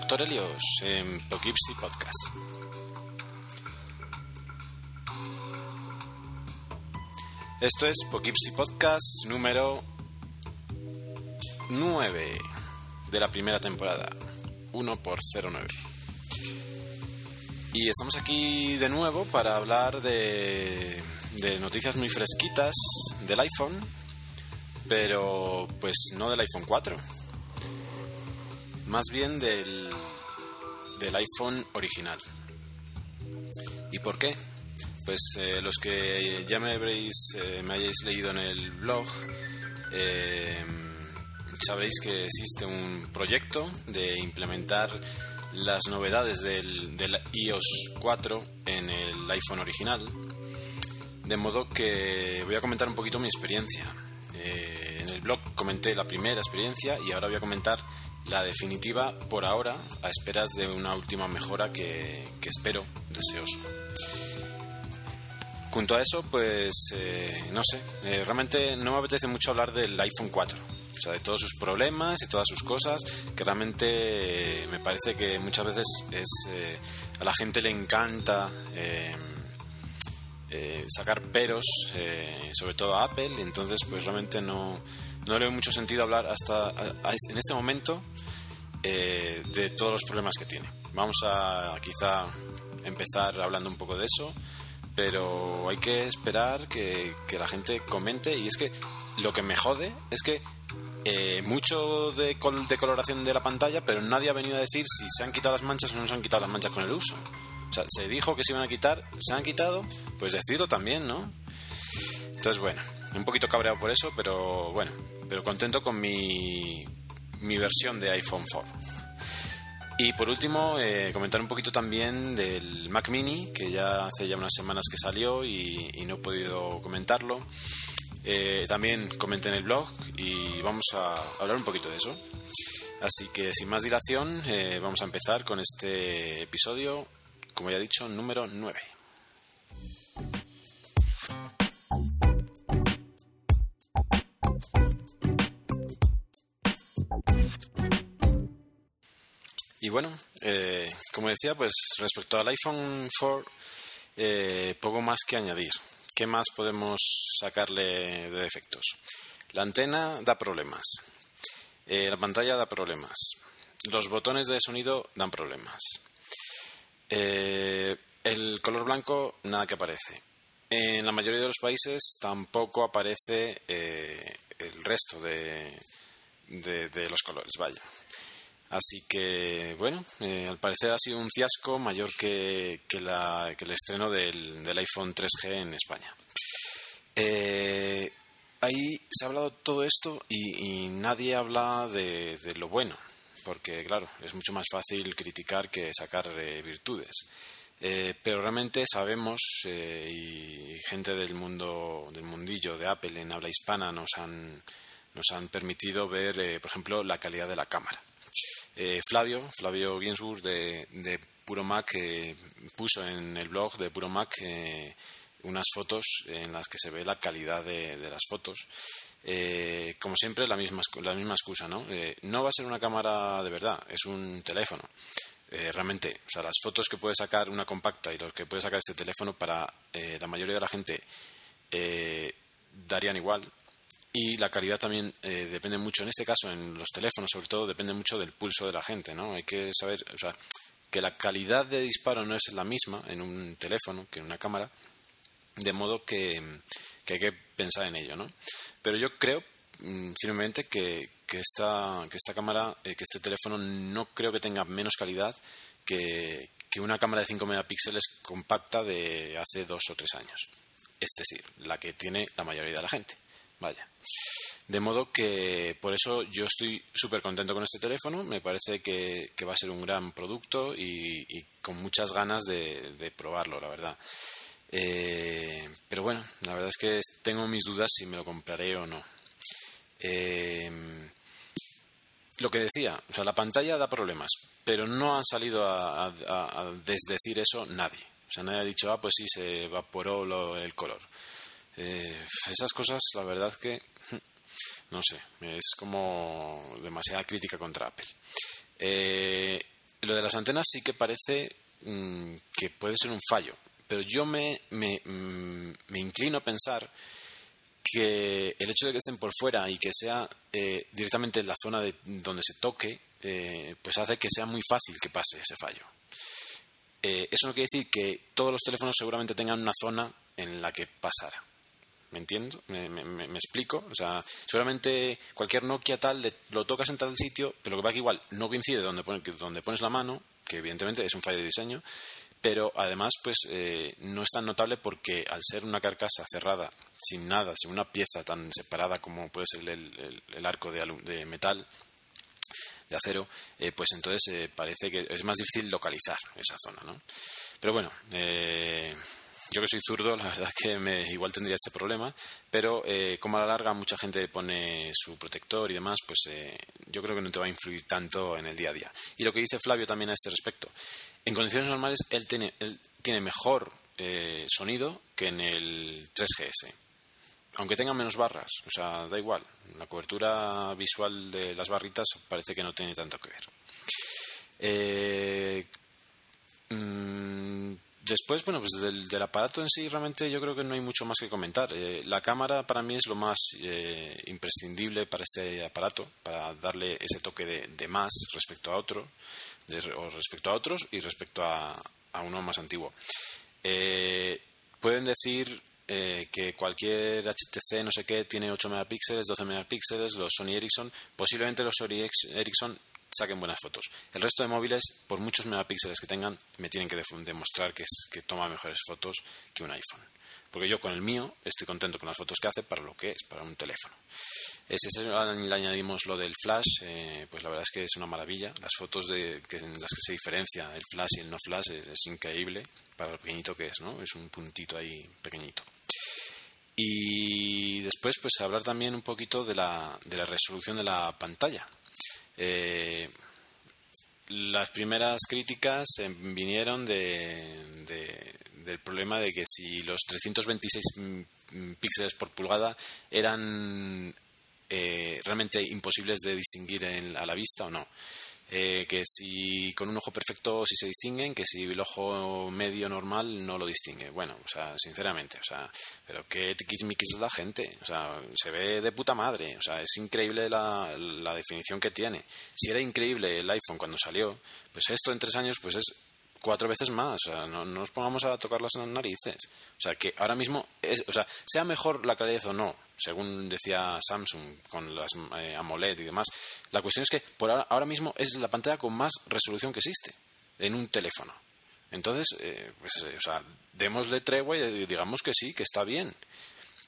Dr. Helios en Poughkeepsie Podcast. Esto es Poughkeepsie Podcast número 9 de la primera temporada. 1 por 09. Y estamos aquí de nuevo para hablar de, de noticias muy fresquitas del iPhone pero pues no del iPhone 4, más bien del, del iPhone original. ¿Y por qué? Pues eh, los que ya me habréis, eh, me hayáis leído en el blog, eh, sabréis que existe un proyecto de implementar las novedades del, del iOS 4 en el iPhone original. De modo que voy a comentar un poquito mi experiencia. En el blog comenté la primera experiencia y ahora voy a comentar la definitiva por ahora, a esperas de una última mejora que, espero, deseoso. Junto a eso, pues eh, no sé, eh, realmente no me apetece mucho hablar del iPhone 4, o sea, de todos sus problemas y todas sus cosas, que realmente me parece que muchas veces es a la gente le encanta eh, sacar peros, eh, sobre todo a Apple, y entonces pues realmente no, no le veo mucho sentido hablar hasta a, en este momento eh, de todos los problemas que tiene. Vamos a quizá empezar hablando un poco de eso, pero hay que esperar que, que la gente comente y es que lo que me jode es que eh, mucho de, col de coloración de la pantalla, pero nadie ha venido a decir si se han quitado las manchas o no se han quitado las manchas con el uso. O sea, se dijo que se iban a quitar, se han quitado, pues decirlo también, ¿no? Entonces, bueno, un poquito cabreado por eso, pero bueno, pero contento con mi, mi versión de iPhone 4. Y por último, eh, comentar un poquito también del Mac Mini, que ya hace ya unas semanas que salió y, no he podido comentarlo. Eh, también comenté en el blog y vamos a hablar un poquito de eso. Así que sin más dilación, eh, vamos a empezar con este episodio como ya he dicho, número 9. Y bueno, eh, como decía, pues respecto al iPhone 4, eh, poco más que añadir. ¿Qué más podemos sacarle de defectos? La antena da problemas. Eh, la pantalla da problemas. Los botones de sonido dan problemas. El color blanco, nada que aparece. En la mayoría de los países tampoco aparece el resto de, de, de, los colores, vaya. Así que, bueno, eh, al parecer ha sido un fiasco mayor que, la, que el estreno del, iPhone 3G en España. Eh, ahí se ha hablado todo esto y, nadie habla de, lo bueno porque claro, es mucho más fácil criticar que sacar eh, virtudes. Eh, pero realmente sabemos y gente del mundo del mundillo de Apple en habla hispana nos han nos han permitido ver, por ejemplo, la calidad de la cámara. Flavio, Flavio Ginsburg de, Puro Mac puso en el blog de Puro Mac unas fotos en las que se ve la calidad de, las fotos eh, como siempre, la misma, la misma excusa, ¿no? Eh, no va a ser una cámara de verdad, es un teléfono. Eh, realmente, o sea, las fotos que puede sacar una compacta y los que puede sacar este teléfono para eh, la mayoría de la gente darían igual. Y la calidad también depende mucho, en este caso, en los teléfonos sobre todo, depende mucho del pulso de la gente, ¿no? Hay que saber, o sea, que la calidad de disparo no es la misma en un teléfono que en una cámara, de modo que, hay que pensar en ello, ¿no? Pero yo creo mm, firmemente que, que, esta, que esta cámara, eh, que este teléfono no creo que tenga menos calidad que, que una cámara de 5 megapíxeles compacta de hace dos o tres años. Es decir, la que tiene la mayoría de la gente. Vaya. De modo que por eso yo estoy súper contento con este teléfono. Me parece que, va a ser un gran producto y, con muchas ganas de, probarlo, la verdad. Eh, pero bueno, la verdad es que tengo mis dudas si me lo compraré o no. Eh, lo que decía, o sea, la pantalla da problemas, pero no han salido a, desdecir eso nadie. O sea, nadie ha dicho, ah, pues sí, se evaporó el color. Eh, esas cosas, la verdad que, no sé, es como demasiada crítica contra Apple. Eh, lo de las antenas sí que parece mm, que puede ser un fallo, pero yo me, me, mm, me inclino a pensar que el hecho de que estén por fuera y que sea eh, directamente en la zona de donde se toque eh, pues hace que sea muy fácil que pase ese fallo. Eso no quiere decir que todos los teléfonos seguramente tengan una zona en la que pasara. ¿Me entiendo? ¿Me, explico? O sea, seguramente cualquier Nokia tal lo tocas en tal sitio, pero lo que pasa que igual no coincide donde, donde pones la mano, que evidentemente es un fallo de diseño, pero además pues eh, no es tan notable porque al ser una carcasa cerrada, sin nada, sin una pieza tan separada como puede ser el, arco de, de metal, de acero, eh, pues entonces eh, parece que es más difícil localizar esa zona, ¿no? Pero bueno, eh, yo que soy zurdo, la verdad es que me, igual tendría este problema, pero como a la larga mucha gente pone su protector y demás, pues yo creo que no te va a influir tanto en el día a día. Y lo que dice Flavio también a este respecto, en condiciones normales él tiene, mejor sonido que en el 3GS aunque tengan menos barras, o sea, da igual. La cobertura visual de las barritas parece que no tiene tanto que ver. Eh, mm, después, bueno, pues del, aparato en sí realmente yo creo que no hay mucho más que comentar. Eh, la cámara para mí es lo más eh, imprescindible para este aparato, para darle ese toque de, más respecto a otro, o respecto a otros y respecto a, uno más antiguo. pueden decir eh, que cualquier HTC no sé qué tiene 8 megapíxeles, 12 megapíxeles, los Sony Ericsson, posiblemente los Sony Ericsson saquen buenas fotos. El resto de móviles, por muchos megapíxeles que tengan, me tienen que demostrar que, es, que toma mejores fotos que un iPhone. Porque yo con el mío estoy contento con las fotos que hace para lo que es, para un teléfono. Si le añadimos lo del flash, eh, pues la verdad es que es una maravilla. Las fotos de, que, en las que se diferencia el flash y el no flash es, increíble para lo pequeñito que es, ¿no? Es un puntito ahí pequeñito. Y después, pues hablar también un poquito de la, de la resolución de la pantalla. Eh, las primeras críticas vinieron de, del problema de que si los 326 píxeles por pulgada eran eh, realmente imposibles de distinguir a la vista o no. Eh, que si con un ojo perfecto sí se distinguen, que si el ojo medio normal no lo distingue. Bueno, o sea, sinceramente, o sea, pero qué tiquismiquis es la gente, o sea, se ve de puta madre, o sea, es increíble la, la definición que tiene. Si era increíble el iPhone cuando salió, pues esto en tres años pues es cuatro veces más. O sea, no, nos pongamos a tocar las narices. O sea, que ahora mismo, es, o sea, sea mejor la calidad o no, según decía Samsung con las eh, AMOLED y demás, la cuestión es que por ahora, mismo es la pantalla con más resolución que existe en un teléfono. Entonces, eh, pues, eh, o sea, démosle tregua y digamos que sí, que está bien.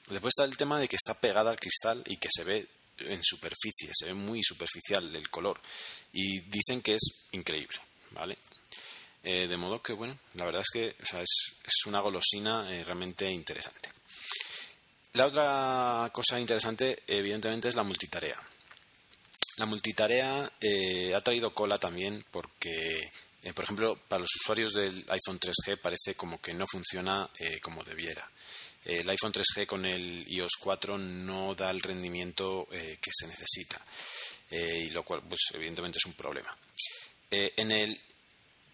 Después está el tema de que está pegada al cristal y que se ve en superficie, se ve muy superficial el color. Y dicen que es increíble, ¿vale? Eh, de modo que, bueno, la verdad es que es, una golosina eh, realmente interesante. La otra cosa interesante, evidentemente, es la multitarea. La multitarea eh, ha traído cola también porque, por ejemplo, para los usuarios del iPhone 3G parece como que no funciona como debiera. El iPhone 3G con el iOS 4 no da el rendimiento que se necesita, y lo cual, pues, evidentemente, es un problema. en el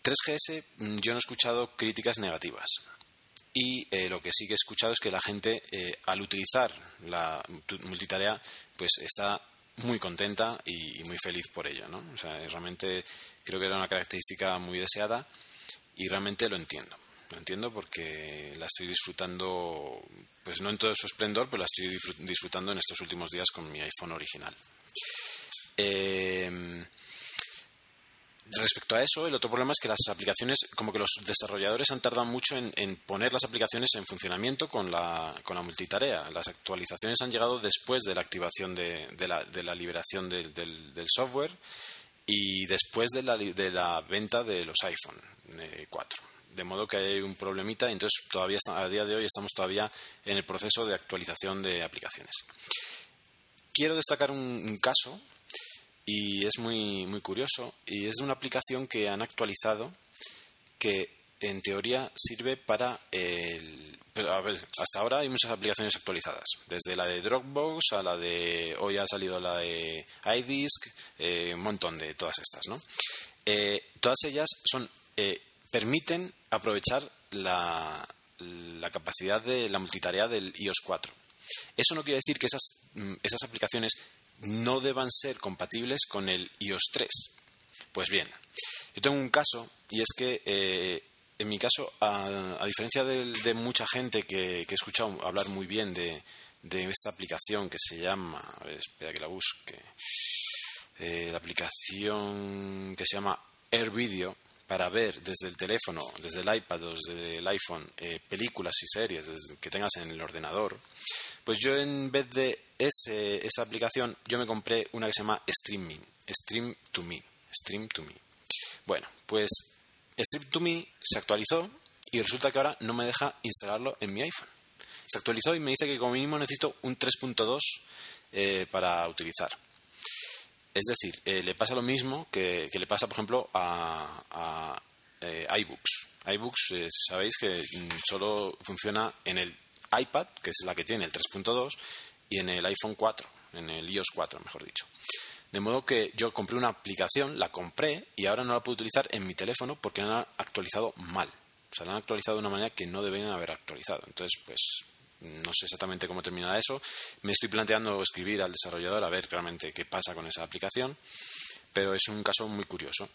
3GS mm, yo no he escuchado críticas negativas. Y eh, lo que sí que he escuchado es que la gente, eh, al utilizar la multitarea, pues está muy contenta y, muy feliz por ello, ¿no? O sea, realmente creo que era una característica muy deseada y realmente lo entiendo. Lo entiendo porque la estoy disfrutando, pues no en todo su esplendor, pero la estoy disfrutando en estos últimos días con mi iPhone original. Eh, Respecto a eso, el otro problema es que las aplicaciones, como que los desarrolladores han tardado mucho en, poner las aplicaciones en funcionamiento con la, con la, multitarea. Las actualizaciones han llegado después de la activación de, la, liberación del, software y después de la, de la venta de los iPhone 4. De modo que hay un problemita y entonces todavía a día de hoy estamos todavía en el proceso de actualización de aplicaciones. Quiero destacar un caso y es muy, muy curioso y es una aplicación que han actualizado que en teoría sirve para el... Pero a ver, hasta ahora hay muchas aplicaciones actualizadas, desde la de Dropbox a la de... Hoy ha salido la de iDisk, eh, un montón de todas estas, ¿no? Eh, todas ellas son eh, permiten aprovechar la, la capacidad de la multitarea del iOS 4. Eso no quiere decir que esas, mm, esas aplicaciones no deban ser compatibles con el iOS 3. Pues bien, yo tengo un caso y es que eh, en mi caso, a, diferencia de, mucha gente que, he escuchado hablar muy bien de, esta aplicación que se llama, a ver, espera que la busque, eh, la aplicación que se llama AirVideo para ver desde el teléfono, desde el iPad o desde el iPhone eh, películas y series que tengas en el ordenador, pues yo en vez de esa aplicación, yo me compré una que se llama Streaming, Stream to Me, Stream to Me. Bueno, pues Stream to Me se actualizó y resulta que ahora no me deja instalarlo en mi iPhone. Se actualizó y me dice que como mínimo necesito un 3.2 eh, para utilizar. Es decir, eh, le pasa lo mismo que, le pasa, por ejemplo, a, eh, iBooks. iBooks, sabéis que mm, solo funciona en el iPad, que es la que tiene el 3.2, y en el iPhone 4, en el iOS 4, mejor dicho. De modo que yo compré una aplicación, la compré y ahora no la puedo utilizar en mi teléfono porque la han actualizado mal. O sea, la han actualizado de una manera que no deberían haber actualizado. Entonces, pues no sé exactamente cómo terminará eso. Me estoy planteando escribir al desarrollador a ver realmente qué pasa con esa aplicación, pero es un caso muy curioso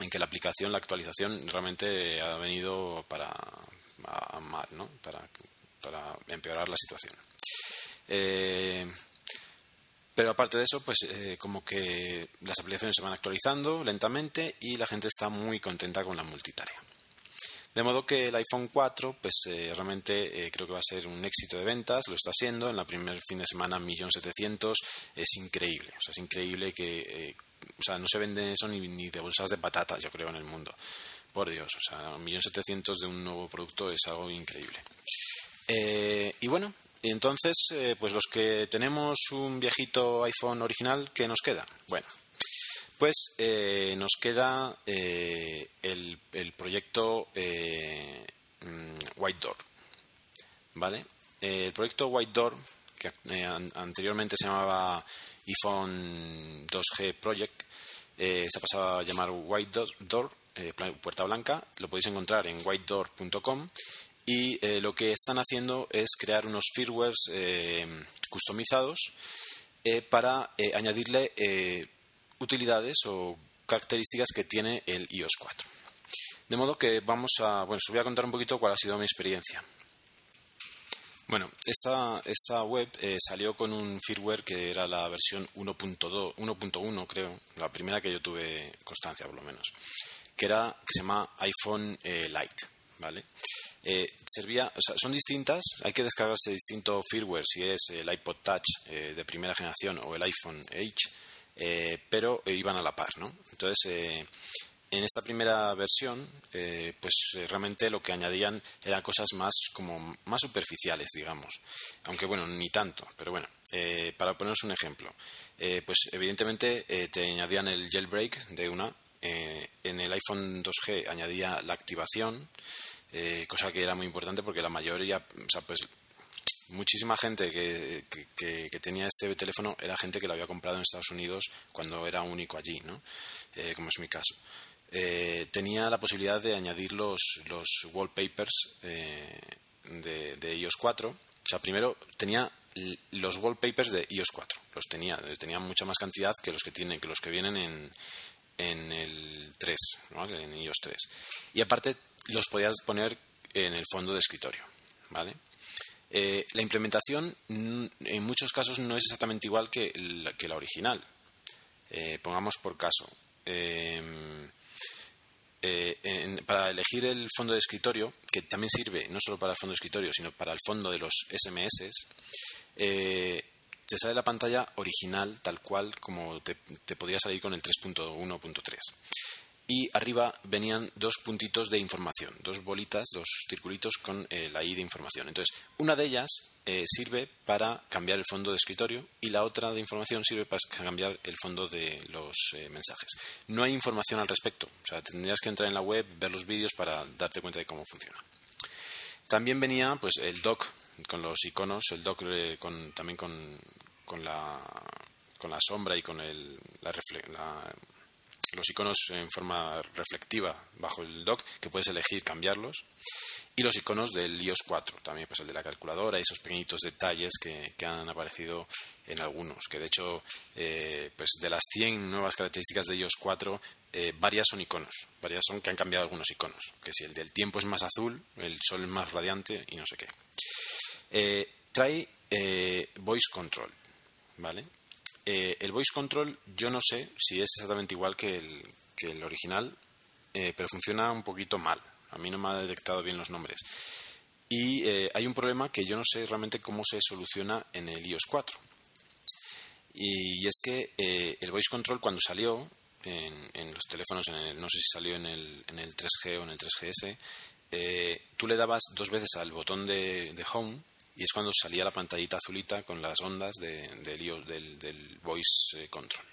en que la aplicación, la actualización realmente ha venido para mal, ¿no? Para para empeorar la situación. Eh, pero aparte de eso, pues eh, como que las aplicaciones se van actualizando lentamente y la gente está muy contenta con la multitarea. De modo que el iPhone 4, pues eh, realmente creo que va a ser un éxito de ventas, lo está siendo. En la primer fin de semana, 1.700.000, es increíble. O sea, es increíble que, o sea, no se vende eso ni, ni de bolsas de patatas, yo creo, en el mundo. Por Dios, o sea, 1.700.000 de un nuevo producto es algo increíble. Eh, y bueno, entonces, eh, pues los que tenemos un viejito iPhone original, ¿qué nos queda? Bueno, pues eh, nos queda el, el, proyecto mm, White Door. ¿Vale? el proyecto White Door, que anteriormente se llamaba iPhone 2G Project, se ha pasado a llamar White Door, Puerta Blanca. Lo podéis encontrar en whitedoor.com y eh, lo que están haciendo es crear unos firmwares eh, customizados eh, para añadirle utilidades o características que tiene el iOS 4. De modo que vamos a, bueno, os voy a contar un poquito cuál ha sido mi experiencia. Bueno, esta, esta web salió con un firmware que era la versión 1.2, 1.1 creo, la primera que yo tuve constancia por lo menos, que era que se llama iPhone Lite, ¿vale? Eh, servía, son distintas, hay que descargarse distinto firmware si es el iPod Touch eh, de primera generación o el iPhone H, eh, pero iban a la par, ¿no? Entonces, en esta primera versión, pues realmente lo que añadían eran cosas más como más superficiales, digamos, aunque bueno, ni tanto, pero bueno, para poneros un ejemplo, pues evidentemente te añadían el jailbreak de una, en el iPhone 2G añadía la activación, eh, cosa que era muy importante porque la mayoría, o sea, pues muchísima gente que, que, tenía este teléfono era gente que lo había comprado en Estados Unidos cuando era único allí, ¿no? Eh, como es mi caso. Eh, tenía la posibilidad de añadir los, los wallpapers de, de iOS 4. O sea, primero tenía los wallpapers de iOS 4. Los tenía, tenía mucha más cantidad que los que tienen, que los que vienen en, en el 3, en iOS 3. Y aparte los podías poner en el fondo de escritorio, ¿vale? Eh, la implementación en muchos casos no es exactamente igual que la, que la original. Eh, pongamos por caso. Em, eh, para elegir el fondo de escritorio, que también sirve no solo para el fondo de escritorio, sino para el fondo de los SMS, te sale la pantalla original tal cual como te, te podría salir con el 3.1.3 y arriba venían dos puntitos de información, dos bolitas, dos circulitos con eh, la I de información. Entonces, una de ellas eh, sirve para cambiar el fondo de escritorio y la otra de información sirve para cambiar el fondo de los eh, mensajes. No hay información al respecto, o sea, tendrías que entrar en la web, ver los vídeos para darte cuenta de cómo funciona. También venía pues el dock con los iconos, el dock con, también con, con, la, con la sombra y con el, la, la los iconos en forma reflectiva bajo el dock, que puedes elegir cambiarlos. Y los iconos del iOS 4, también pues el de la calculadora y esos pequeñitos detalles que, han aparecido en algunos. Que de hecho, eh, pues de las 100 nuevas características de iOS 4, eh, varias son iconos. Varias son que han cambiado algunos iconos. Que si el del tiempo es más azul, el sol es más radiante y no sé qué. Eh, trae voice control, ¿vale? Eh, el voice control yo no sé si es exactamente igual que el, el original, eh, pero funciona un poquito mal. A mí no me ha detectado bien los nombres. Y eh, hay un problema que yo no sé realmente cómo se soluciona en el iOS 4. Y, es que el voice control cuando salió en, los teléfonos, no sé si salió en el, en el 3G o en el 3GS, tú le dabas dos veces al botón de home y es cuando salía la pantallita azulita con las ondas del, del, voice eh, control.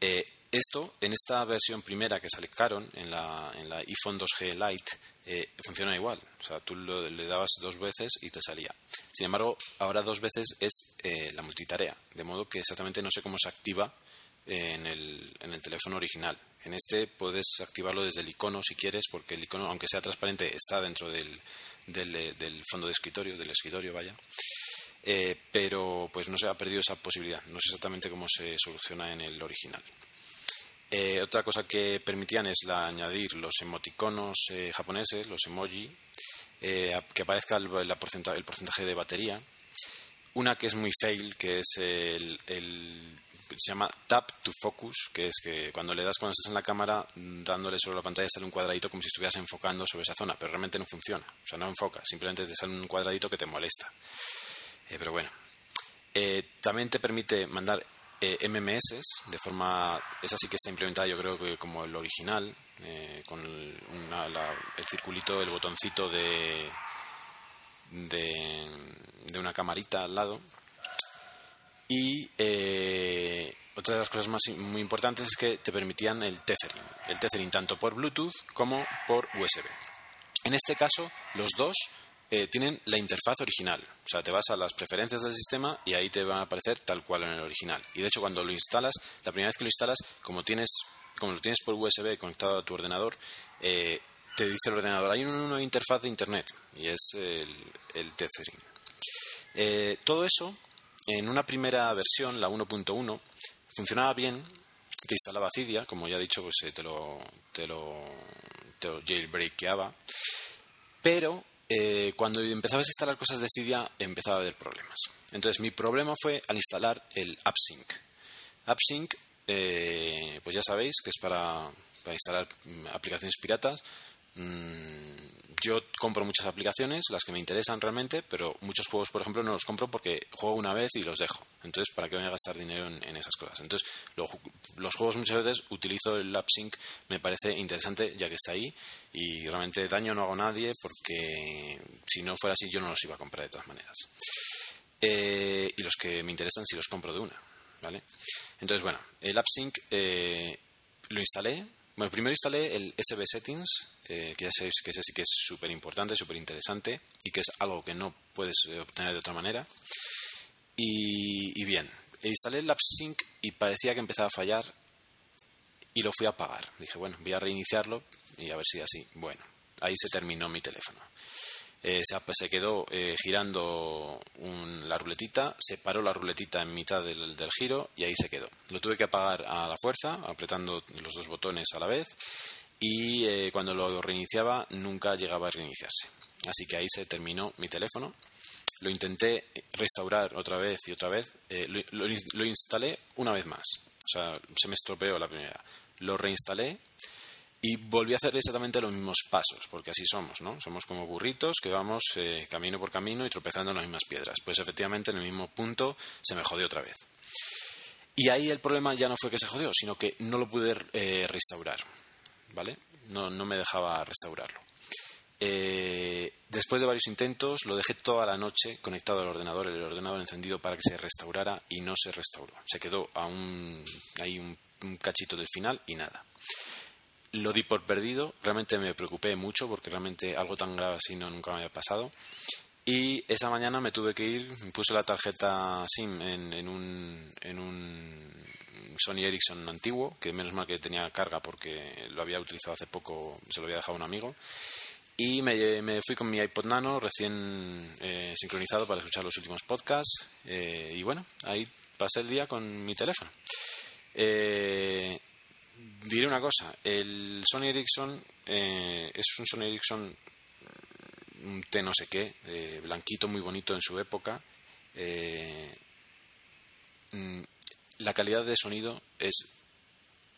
Eh, esto, en esta versión primera que sacaron, en la, en la iPhone 2G Lite, eh, funciona igual. O sea, tú le dabas dos veces y te salía. Sin embargo, ahora dos veces es la multitarea, de modo que exactamente no sé cómo se activa en el, en el teléfono original. En este puedes activarlo desde el icono si quieres, porque el icono, aunque sea transparente, está dentro del, del, del fondo de escritorio, del escritorio, vaya. Eh, pero pues no se ha perdido esa posibilidad. No sé exactamente cómo se soluciona en el original. Eh, otra cosa que permitían es la, añadir los emoticonos eh, japoneses, los emoji, que aparezca el, el, porcentaje de batería. Una que es muy fail, que es el se llama Tap to Focus, que es que cuando le das cuando estás en la cámara, dándole sobre la pantalla sale un cuadradito como si estuvieras enfocando sobre esa zona, pero realmente no funciona. O sea, no enfoca, simplemente te sale un cuadradito que te molesta. Eh, pero bueno. Eh, también te permite mandar eh, MMS de forma. Esa sí que está implementada, yo creo que como el original, con el circulito, el botoncito de, de una camarita al lado y eh, otra de las cosas más muy importantes es que te permitían el tethering. El tethering tanto por Bluetooth como por USB. En este caso, los dos eh, tienen la interfaz original. O sea, te vas a las preferencias del sistema y ahí te van a aparecer tal cual en el original. Y de hecho, cuando lo instalas, la primera vez que lo instalas, como, tienes, como lo tienes por USB conectado a tu ordenador, eh, te dice el ordenador, hay una interfaz de Internet y es el, el tethering. todo eso en una primera versión, la 1.1, funcionaba bien, te instalaba Cydia, como ya he dicho, pues eh, te lo, te lo, pero eh, cuando empezabas a instalar cosas de Cydia empezaba a haber problemas. Entonces mi problema fue al instalar el AppSync. AppSync, eh, pues ya sabéis que es para, para instalar mm, aplicaciones piratas. Mm, yo compro muchas aplicaciones, las que me interesan realmente, pero muchos juegos, por ejemplo, no los compro porque juego una vez y los dejo. Entonces, ¿para qué voy a gastar dinero en, esas cosas? Entonces, los juegos muchas veces utilizo el AppSync, me parece interesante ya que está ahí y realmente daño no hago a nadie porque si no fuera así yo no los iba a comprar de todas maneras. Eh, y los que me interesan sí los compro de una, ¿vale? Entonces, bueno, el AppSync eh, lo instalé. Bueno, primero instalé el SB Settings, eh, que ya sabéis que ese sí que es súper importante, súper interesante y que es algo que no puedes eh, obtener de otra manera. Y, bien, instalé el AppSync y parecía que empezaba a fallar y lo fui a apagar. Dije, bueno, voy a reiniciarlo y a ver si así. Bueno, ahí se terminó mi teléfono. Eh, se, quedó eh, girando la ruletita, se paró la ruletita en mitad del, giro y ahí se quedó. Lo tuve que apagar a la fuerza, apretando los dos botones a la vez, y eh, cuando lo reiniciaba nunca llegaba a reiniciarse. Así que ahí se terminó mi teléfono. Lo intenté restaurar otra vez y otra vez. Lo, lo instalé una vez más. O sea, se me estropeó la primera. Lo reinstalé y volví a hacer exactamente los mismos pasos, porque así somos, ¿no? Somos como burritos que vamos eh, camino por camino y tropezando en las mismas piedras. Pues efectivamente en el mismo punto se me jodió otra vez. Y ahí el problema ya no fue que se jodió, sino que no lo pude eh, restaurar, ¿vale? No, no, me dejaba restaurarlo. Eh, después de varios intentos, lo dejé toda la noche conectado al ordenador, el ordenador encendido para que se restaurara y no se restauró. Se quedó a un, ahí un cachito del final y nada lo di por perdido, realmente me preocupé mucho porque realmente algo tan grave así no nunca me había pasado. Y esa mañana me tuve que ir, puse la tarjeta SIM en, un, en un Sony Ericsson antiguo, que menos mal que tenía carga porque lo había utilizado hace poco, se lo había dejado un amigo. Y me, fui con mi iPod Nano recién eh, sincronizado para escuchar los últimos podcasts. Eh, y bueno, ahí pasé el día con mi teléfono. Eh, diré una cosa, el Sony Ericsson eh, es un Sony Ericsson un T no sé qué, eh, blanquito, muy bonito en su época. Eh, mm, la calidad de sonido es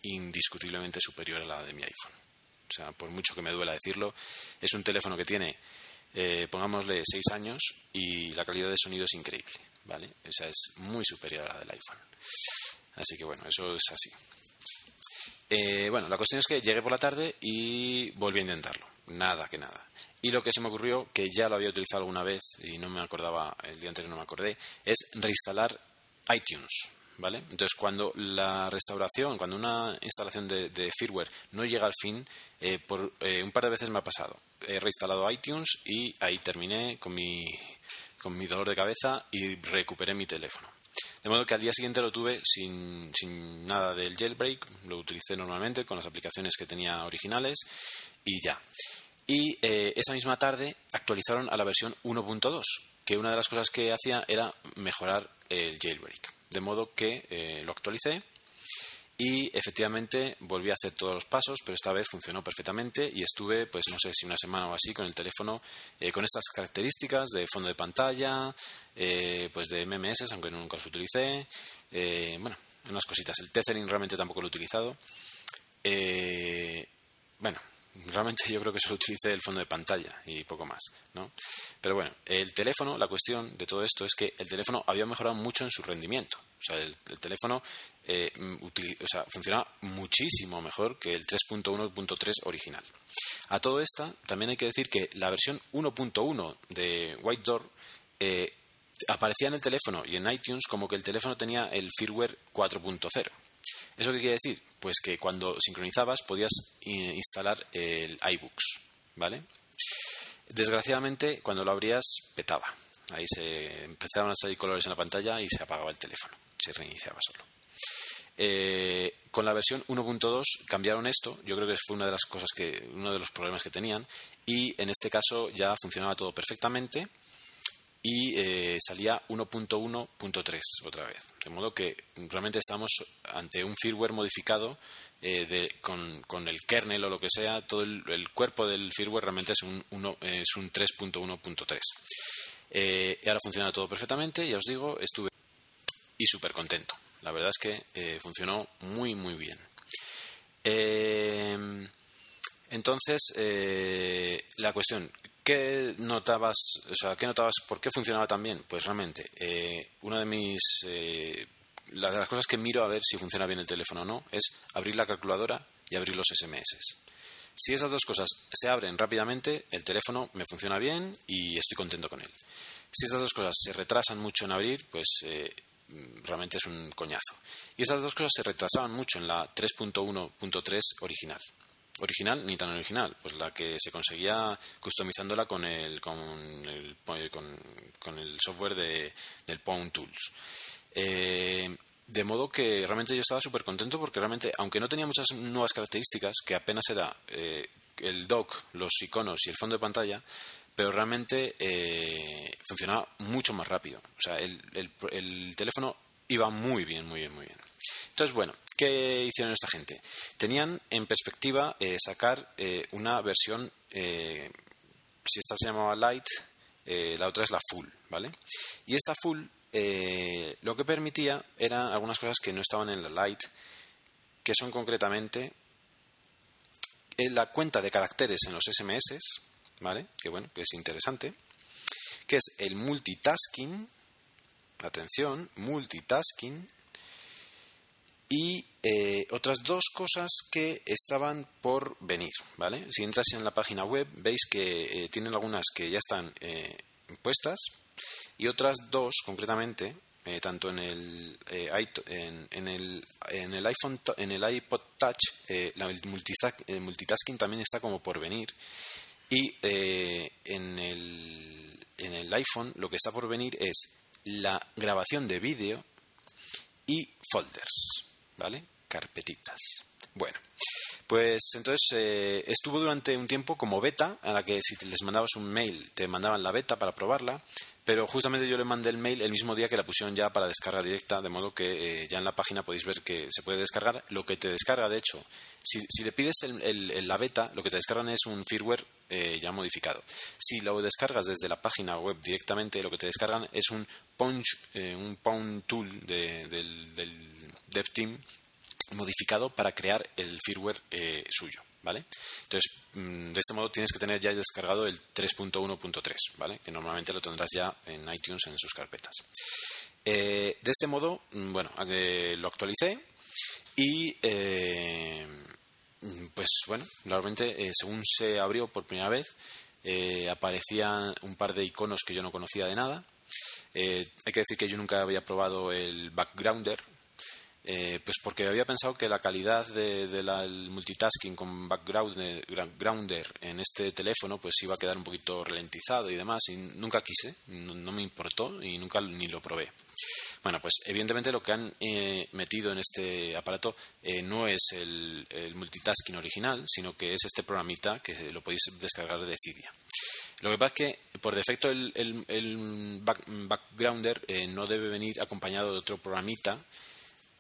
indiscutiblemente superior a la de mi iPhone. O sea, por mucho que me duela decirlo, es un teléfono que tiene, pongámosle, 6 años y la calidad de sonido es increíble, ¿vale? O sea, es muy superior a la del iPhone. Así que bueno, eso es así. Eh, bueno, la cuestión es que llegué por la tarde y volví a intentarlo. Nada, que nada. Y lo que se me ocurrió, que ya lo había utilizado alguna vez y no me acordaba, el día anterior no me acordé, es reinstalar iTunes. ¿Vale? Entonces, cuando la restauración, cuando una instalación de, firmware no llega al fin, eh, por eh, un par de veces me ha pasado. He reinstalado iTunes y ahí terminé con mi, con mi dolor de cabeza y recuperé mi teléfono. De modo que al día siguiente lo tuve sin, sin nada del jailbreak, lo utilicé normalmente con las aplicaciones que tenía originales y ya. Y eh, esa misma tarde actualizaron a la versión 1.2, que una de las cosas que hacía era mejorar el jailbreak. De modo que eh, lo actualicé y efectivamente volví a hacer todos los pasos, pero esta vez funcionó perfectamente y estuve, pues no sé si una semana o así, con el teléfono eh, con estas características de fondo de pantalla, eh, pues de MMS, aunque nunca los utilicé, eh, bueno, unas cositas. El tethering realmente tampoco lo he utilizado. bueno, realmente yo creo que solo utilicé el fondo de pantalla y poco más, ¿no? Pero bueno, el teléfono, la cuestión de todo esto es que el teléfono había mejorado mucho en su rendimiento. O sea, el, teléfono eh, o sea, funciona muchísimo mejor que el 3.1.3 original. A todo esto, también hay que decir que la versión 1.1 de White Door eh, aparecía en el teléfono y en iTunes como que el teléfono tenía el firmware 4.0. ¿Eso qué quiere decir? Pues que cuando sincronizabas podías instalar el iBooks, ¿vale? Desgraciadamente, cuando lo abrías, petaba. Ahí se empezaban a salir colores en la pantalla y se apagaba el teléfono se reiniciaba solo. Eh, con la versión 1.2 cambiaron esto, yo creo que fue una de las cosas que, uno de los problemas que tenían, y en este caso ya funcionaba todo perfectamente y eh, salía 1.1.3 otra vez. De modo que realmente estamos ante un firmware modificado eh, con, el kernel o lo que sea, todo el, cuerpo del firmware realmente es un, es un 3.1.3. y ahora funciona todo perfectamente, ya os digo, estuve y súper contento. La verdad es que eh, funcionó muy, muy bien. Em, entonces, eh, la cuestión, ¿qué notabas, o sea, qué notabas, por qué funcionaba tan bien? Pues realmente, eh, una de mis, la de las cosas que miro a ver si funciona bien el teléfono o no, es abrir la calculadora y abrir los SMS. Si esas dos cosas se abren rápidamente, el teléfono me funciona bien y estoy contento con él. Si estas dos cosas se retrasan mucho en abrir, pues Mm, realmente es un coñazo. Y esas dos cosas se retrasaban mucho en la 3.1.3 original. Original, ni tan original, pues la que se conseguía customizándola con el, con el, con, el software de, del Pound Tools. Eh, de modo que realmente yo estaba súper contento porque realmente, aunque no tenía muchas nuevas características, que apenas era eh, el dock, los iconos y el fondo de pantalla, pero realmente eh, funcionaba mucho más rápido. O sea, el, el, teléfono iba muy bien, muy bien, muy bien. Entonces, bueno, ¿qué hicieron esta gente? Tenían en perspectiva eh, sacar eh, una versión, si esta se llamaba Light, la otra es la Full, ¿vale? Y esta Full lo que permitía eran algunas cosas que no estaban en la Light, que son concretamente la cuenta de caracteres en los SMS, ¿vale? Que bueno, que es interesante, que es el multitasking, atención, multitasking, y eh, otras dos cosas que estaban por venir, ¿vale? Si entras en la página web veis que eh, tienen algunas que ya están eh, puestas y otras dos concretamente tanto en el, eh, en, el, en, el, iPhone, en el iPod Touch, eh, el, multitasking también está como por venir. Y en, el, en el iPhone lo que está por venir es la grabación de vídeo y folders, ¿vale? Carpetitas. Bueno, pues entonces estuvo durante un tiempo como beta, a la que si les mandabas un mail te mandaban la beta para probarla pero justamente yo le mandé el mail el mismo día que la pusieron ya para descarga directa, de modo que eh, ya en la página podéis ver que se puede descargar. Lo que te descarga, de hecho, si, le pides la beta, lo que te descargan es un firmware eh, ya modificado. Si lo descargas desde la página web directamente, lo que te descargan es un punch, eh, un pound tool del, del DevTeam modificado para crear el firmware suyo. ¿vale? Entonces, mm, de este modo tienes que tener ya descargado el 3.1.3, ¿vale? Que normalmente lo tendrás ya en iTunes en sus carpetas. Eh, de este modo, mm, bueno, lo actualicé y eh, pues bueno, realmente eh, según se abrió por primera vez aparecían un par de iconos que yo no conocía de nada. hay que decir que yo nunca había probado el backgrounder, eh, pues porque había pensado que la calidad del multitasking con backgrounder en este teléfono pues iba a quedar un poquito ralentizado y demás y nunca quise, no, me importó y nunca ni lo probé. Bueno, pues evidentemente lo que han eh, metido en este aparato eh, no es el, multitasking original, sino que es este programita que lo podéis descargar de Cydia. Lo que pasa es que por defecto el, backgrounder no debe venir acompañado de otro programita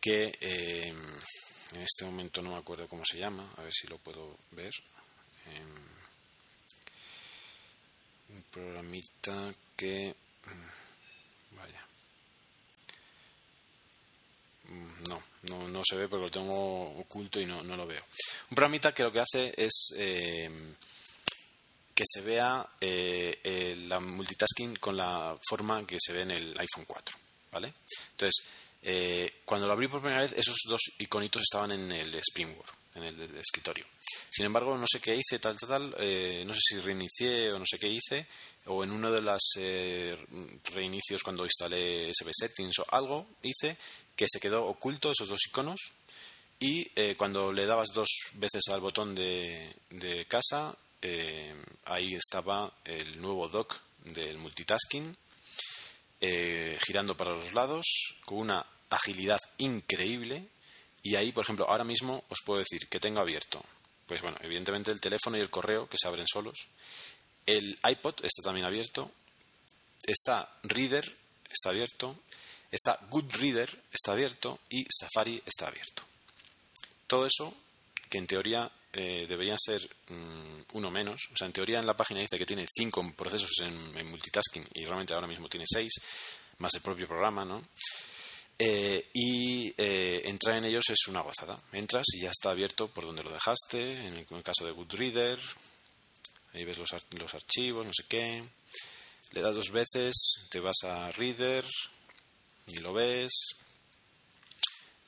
que eh, en este momento no me acuerdo cómo se llama, a ver si lo puedo ver. Em, un programita que. Mm, vaya. Mm, no, no, no, se ve porque lo tengo oculto y no, no, lo veo. Un programita que lo que hace es em, que se vea eh, la multitasking con la forma que se ve en el iPhone 4. ¿Vale? Entonces, eh, cuando lo abrí por primera vez, esos dos iconitos estaban en el Springboard, en el, escritorio. Sin embargo, no sé qué hice, tal, tal, tal, eh, no sé si reinicié o no sé qué hice, o en uno de los eh, reinicios cuando instalé SB Settings o algo, hice que se quedó oculto esos dos iconos y cuando le dabas dos veces al botón de casa, ahí estaba el nuevo dock del multitasking eh, girando para los lados, con una agilidad increíble. Y ahí, por ejemplo, ahora mismo os puedo decir que tengo abierto, pues bueno, evidentemente el teléfono y el correo que se abren solos. El iPod está también abierto. Está Reader, está abierto. Está Goodreader, está abierto. Y Safari está abierto. Todo eso que en teoría eh, deberían ser mm, uno menos. O sea, en teoría en la página dice que tiene cinco procesos en, multitasking y realmente ahora mismo tiene seis, más el propio programa, ¿no? Eh, y eh, entrar en ellos es una gozada. Entras y ya está abierto por donde lo dejaste, en el, caso de Goodreader, ahí ves los, los archivos, no sé qué. Le das dos veces, te vas a Reader y lo ves,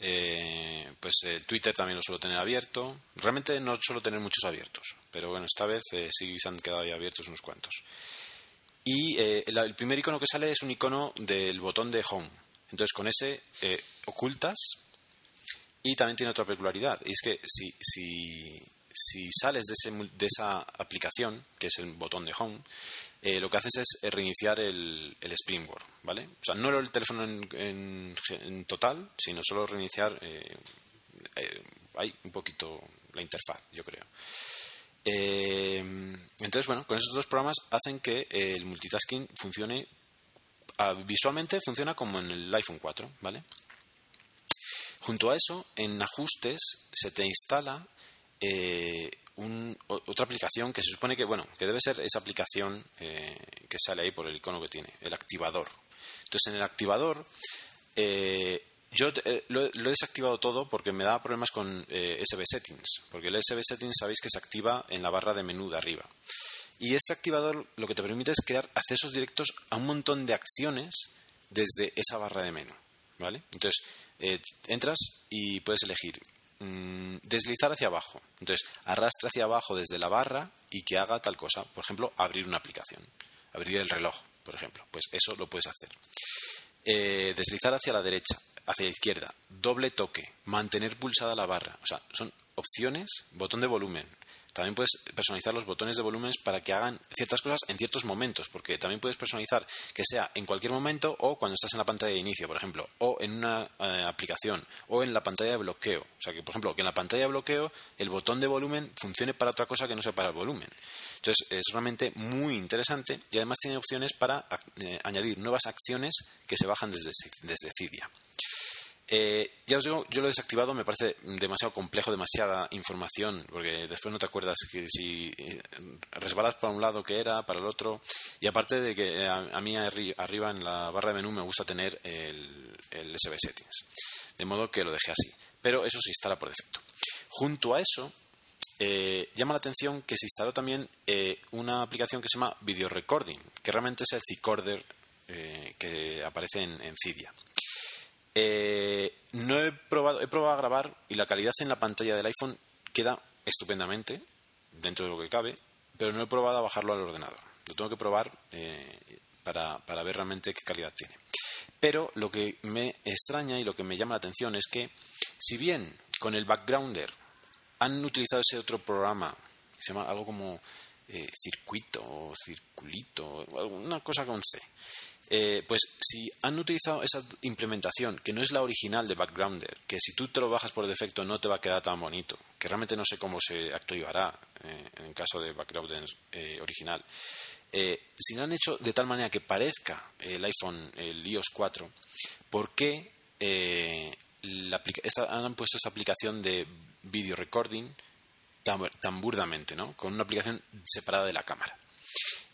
eh, pues el Twitter también lo suelo tener abierto. Realmente no suelo tener muchos abiertos, pero bueno, esta vez eh, sí se han quedado ahí abiertos unos cuantos. Y eh, el, primer icono que sale es un icono del botón de Home. Entonces con ese ocultas y también tiene otra peculiaridad. Y es que si, si, si sales de, ese, de esa aplicación, que es el botón de Home, eh, lo que haces es eh, reiniciar el, el Springboard, ¿vale? O sea, no el teléfono en, en, total, sino solo reiniciar eh, eh, un poquito la interfaz, yo creo. Entonces, bueno, con esos dos programas hacen que el multitasking funcione ah, visualmente funciona como en el iPhone 4, ¿vale? Junto a eso, en ajustes se te instala otra aplicación que se supone que, bueno, que debe ser esa aplicación eh, que sale ahí por el icono que tiene, el activador. Entonces, en el activador, eh, yo lo, he desactivado todo porque me da problemas con SB Settings, porque el SB Settings sabéis que se activa en la barra de menú de arriba. Y este activador lo que te permite es crear accesos directos a un montón de acciones desde esa barra de menú, ¿vale? Entonces, entras y puedes elegir Mm, deslizar hacia abajo. Entonces, arrastra hacia abajo desde la barra y que haga tal cosa. Por ejemplo, abrir una aplicación. Abrir el reloj, por ejemplo. Pues eso lo puedes hacer. Eh, deslizar hacia la derecha, hacia la izquierda. Doble toque. Mantener pulsada la barra. O sea, son opciones, botón de volumen, también puedes personalizar los botones de volumen para que hagan ciertas cosas en ciertos momentos, porque también puedes personalizar que sea en cualquier momento o cuando estás en la pantalla de inicio, por ejemplo, o en una eh, aplicación, o en la pantalla de bloqueo. O sea, que, por ejemplo, que en la pantalla de bloqueo el botón de volumen funcione para otra cosa que no sea para el volumen. Entonces, es realmente muy interesante y además tiene opciones para eh, añadir nuevas acciones que se bajan desde, desde Cydia. Eh, ya os digo, yo lo he desactivado, me parece demasiado complejo, demasiada información, porque después no te acuerdas que si eh, resbalas para un lado que era, para el otro, y aparte de que a, mí arriba en la barra de menú me gusta tener el, SB Settings, de modo que lo dejé así, pero eso se instala por defecto. Junto a eso, eh, llama la atención que se instaló también una aplicación que se llama Video Recording, que realmente es el Zicorder que aparece en, en Cydia. Eh, no he probado, he probado a grabar y la calidad en la pantalla del iPhone queda estupendamente, dentro de lo que cabe, pero no he probado a bajarlo al ordenador. Lo tengo que probar eh, para, para ver realmente qué calidad tiene. Pero lo que me extraña y lo que me llama la atención es que, si bien con el backgrounder han utilizado ese otro programa, que se llama algo como eh, circuito o circulito, una cosa con C, eh, pues si han utilizado esa implementación, que no es la original de Backgrounder, que si tú te lo bajas por defecto no te va a quedar tan bonito, que realmente no sé cómo se activará eh, en el caso de Backgrounder eh, original, si lo han hecho de tal manera que parezca el iPhone, el iOS 4, ¿por qué han puesto esa aplicación de video recording tan, tan burdamente, ¿no? con una aplicación separada de la cámara?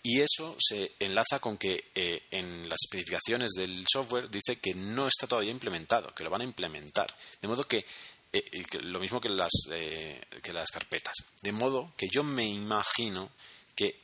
Y eso se enlaza con que eh, en las especificaciones del software dice que no está todavía implementado, que lo van a implementar. De modo que, eh, lo mismo que las, eh, que las carpetas. De modo que yo me imagino que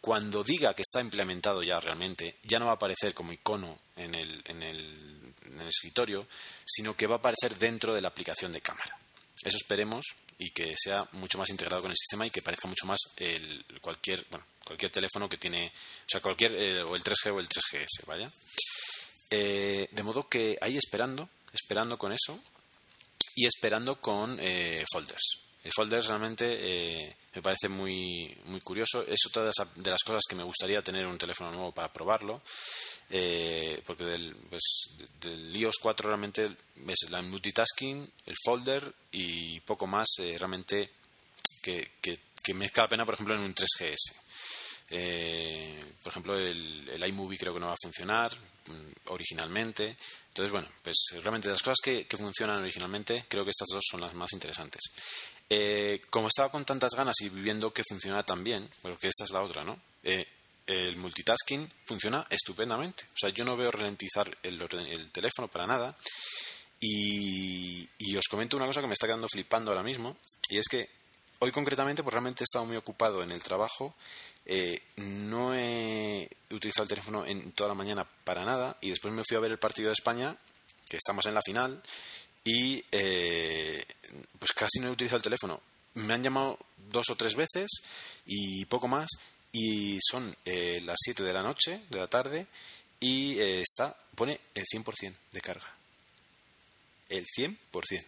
cuando diga que está implementado ya realmente, ya no va a aparecer como icono en el, en el, en el escritorio, sino que va a aparecer dentro de la aplicación de cámara. Eso esperemos y que sea mucho más integrado con el sistema y que parezca mucho más el, cualquier, bueno, cualquier teléfono que tiene, o sea, cualquier, eh, o el 3G o el 3GS, vaya. Eh, de modo que ahí esperando, esperando con eso y esperando con eh, folders. El folders realmente me parece muy, muy curioso. Es otra de las, cosas que me gustaría tener un teléfono nuevo para probarlo. Porque del, pues, del iOS 4 realmente es la multitasking, el folder y poco más realmente que, que, que merezca la pena, por ejemplo, en un 3GS. Eh, por ejemplo, el, iMovie creo que no va a funcionar mm, originalmente. Entonces, bueno, pues realmente las cosas que, funcionan originalmente, creo que estas dos son las más interesantes. Eh, como estaba con tantas ganas y viendo que funciona tan bien, porque esta es la otra, ¿no? Eh, el multitasking funciona estupendamente. O sea, yo no veo ralentizar el, el teléfono para nada. Y, y, os comento una cosa que me está quedando flipando ahora mismo, y es que hoy concretamente, pues realmente he estado muy ocupado en el trabajo eh, no he utilizado el teléfono en toda la mañana para nada y después me fui a ver el partido de España, que estamos en la final, y eh, pues casi no he utilizado el teléfono. Me han llamado dos o tres veces y poco más, y son eh, las 7 de la noche, de la tarde, y está pone el 100% de carga. El 100%.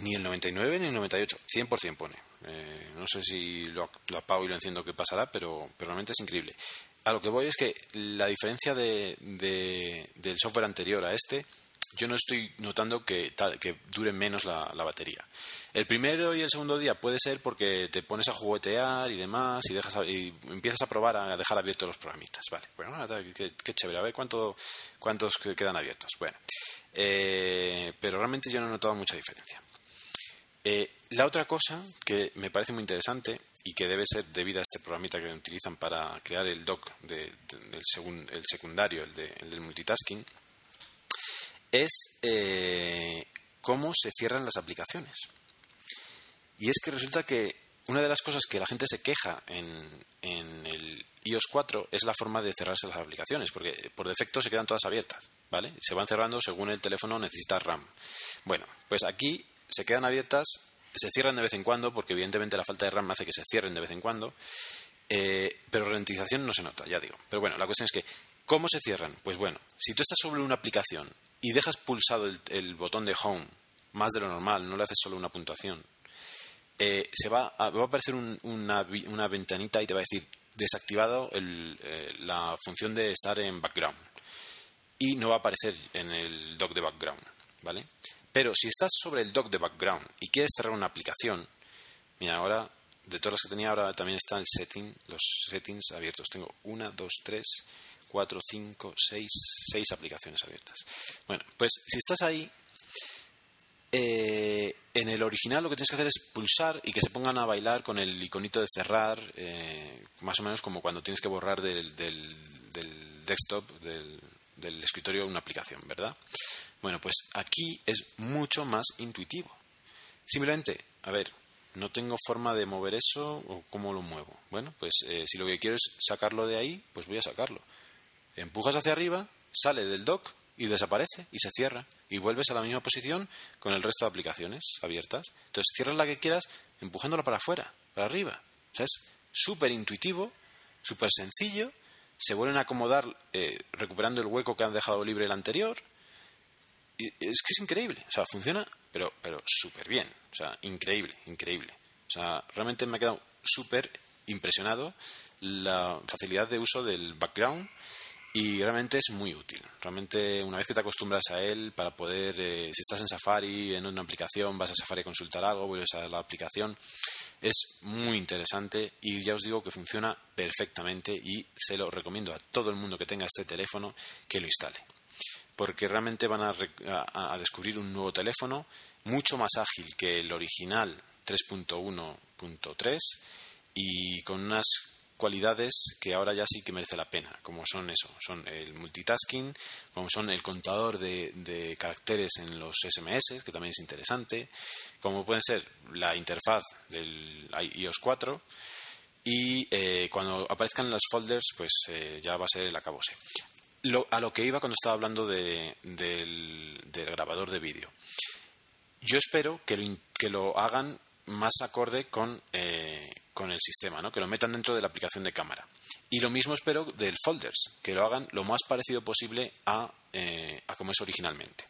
Ni el 99 ni el 98, 100% pone. Eh, no sé si lo, apago y lo enciendo qué pasará, pero, realmente es increíble. A lo que voy es que la diferencia de, del software anterior a este yo no estoy notando que, que dure menos la, batería. El primero y el segundo día puede ser porque te pones a juguetear y demás y, dejas y empiezas a probar a dejar abiertos los programitas. Vale, bueno, qué, chévere, a ver cuánto, cuántos quedan abiertos. Bueno, eh, pero realmente yo no he notado mucha diferencia. Eh, la otra cosa que me parece muy interesante y que debe ser debida a este programita que utilizan para crear el dock del el secundario, el del multitasking, es eh, cómo se cierran las aplicaciones. Y es que resulta que una de las cosas que la gente se queja en, en el iOS 4 es la forma de cerrarse las aplicaciones, porque por defecto se quedan todas abiertas, ¿vale? Se van cerrando según el teléfono necesita RAM. Bueno, pues aquí se quedan abiertas, se cierran de vez en cuando, porque evidentemente la falta de RAM hace que se cierren de vez en cuando, eh, pero ralentización no se nota, ya digo. Pero bueno, la cuestión es que, ¿cómo se cierran? Pues bueno, si tú estás sobre una aplicación y dejas pulsado el, botón de home más de lo normal, no le haces solo una puntuación, eh, se va a, va a aparecer una, una, ventanita y te va a decir desactivado eh, la función de estar en background y no va a aparecer en el dock de background, ¿vale? Pero si estás sobre el dock de background y quieres cerrar una aplicación, mira, ahora de todas las que tenía ahora también están setting, los settings abiertos. Tengo una, dos, tres, 4, 5, 6, 6 aplicaciones abiertas. Bueno, pues si estás ahí, eh, en el original lo que tienes que hacer es pulsar y que se pongan a bailar con el iconito de cerrar, eh, más o menos como cuando tienes que borrar del, del, desktop, del, del escritorio, una aplicación, ¿verdad? Bueno, pues aquí es mucho más intuitivo. Simplemente, a ver, no tengo forma de mover eso o cómo lo muevo. Bueno, pues eh, si lo que quiero es sacarlo de ahí, pues voy a sacarlo empujas hacia arriba, sale del dock y desaparece y se cierra y vuelves a la misma posición con el resto de aplicaciones abiertas. Entonces cierras la que quieras empujándola para afuera, para arriba. O sea, es súper intuitivo, súper sencillo, se vuelven a acomodar eh, recuperando el hueco que han dejado libre el anterior. Y es que es increíble, o sea, funciona, pero, pero súper bien, o sea, increíble, increíble. O sea, realmente me ha quedado súper impresionado la facilidad de uso del background y realmente es muy útil. Realmente una vez que te acostumbras a él para poder, eh, si estás en Safari, en una aplicación, vas a Safari a consultar algo, vuelves a la aplicación, es muy interesante y ya os digo que funciona perfectamente y se lo recomiendo a todo el mundo que tenga este teléfono que lo instale. Porque realmente van a, a descubrir un nuevo teléfono mucho más ágil que el original 3.1.3 y con unas cualidades que ahora ya sí que merece la pena, como son eso, son el multitasking, como son el contador de, caracteres en los SMS, que también es interesante, como pueden ser la interfaz del iOS 4 y eh, cuando aparezcan las folders, pues eh, ya va a ser el acabose. Lo, a lo que iba cuando estaba hablando del, grabador de vídeo. Yo espero que lo, que lo hagan más acorde con, eh, con el sistema, ¿no? que lo metan dentro de la aplicación de cámara. Y lo mismo espero del folders, que lo hagan lo más parecido posible a, eh, a como es originalmente.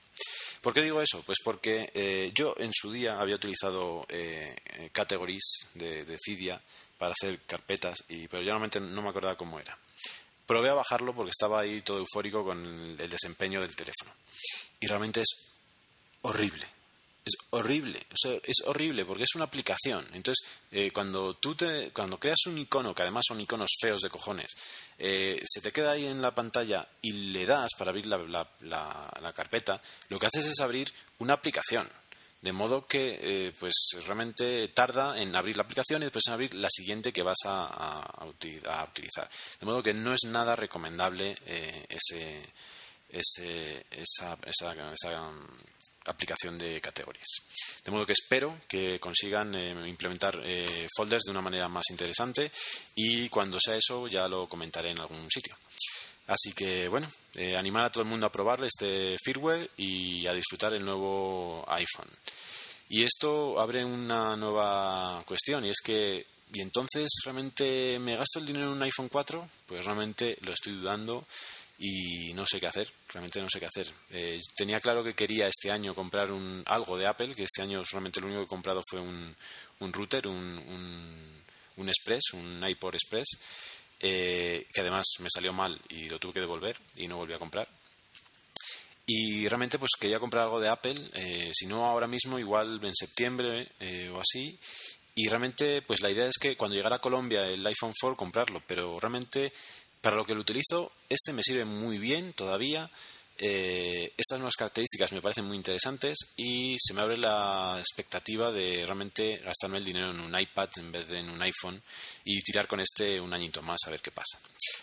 ¿Por qué digo eso? Pues porque eh, yo en su día había utilizado categories de, de, Cydia para hacer carpetas, y, pero ya realmente no me acordaba cómo era. Probé a bajarlo porque estaba ahí todo eufórico con el desempeño del teléfono. Y realmente es horrible es horrible, es horrible porque es una aplicación. Entonces, eh, cuando tú te, cuando creas un icono, que además son iconos feos de cojones, eh, se te queda ahí en la pantalla y le das para abrir la, la, carpeta, lo que haces es abrir una aplicación. De modo que, eh, pues realmente tarda en abrir la aplicación y después en abrir la siguiente que vas a, a, utilizar. De modo que no es nada recomendable ese, ese, esa, esa, esa aplicación de categorías. De modo que espero que consigan eh, implementar eh, folders de una manera más interesante y cuando sea eso ya lo comentaré en algún sitio. Así que bueno, eh, animar a todo el mundo a probar este firmware y a disfrutar el nuevo iPhone. Y esto abre una nueva cuestión y es que ¿y entonces realmente me gasto el dinero en un iPhone 4? Pues realmente lo estoy dudando y no sé qué hacer, realmente no sé qué hacer. Eh, tenía claro que quería este año comprar un, algo de Apple, que este año solamente lo único que he comprado fue un, un router, un, un, un, Express, un iPod Express, eh, que además me salió mal y lo tuve que devolver y no volví a comprar. Y realmente pues quería comprar algo de Apple, eh, si no ahora mismo, igual en septiembre eh, o así. Y realmente pues la idea es que cuando llegara a Colombia el iPhone 4 comprarlo, pero realmente para lo que lo utilizo este me sirve muy bien todavía. Eh, estas nuevas características me parecen muy interesantes y se me abre la expectativa de realmente gastarme el dinero en un iPad en vez de en un iPhone y tirar con este un añito más a ver qué pasa.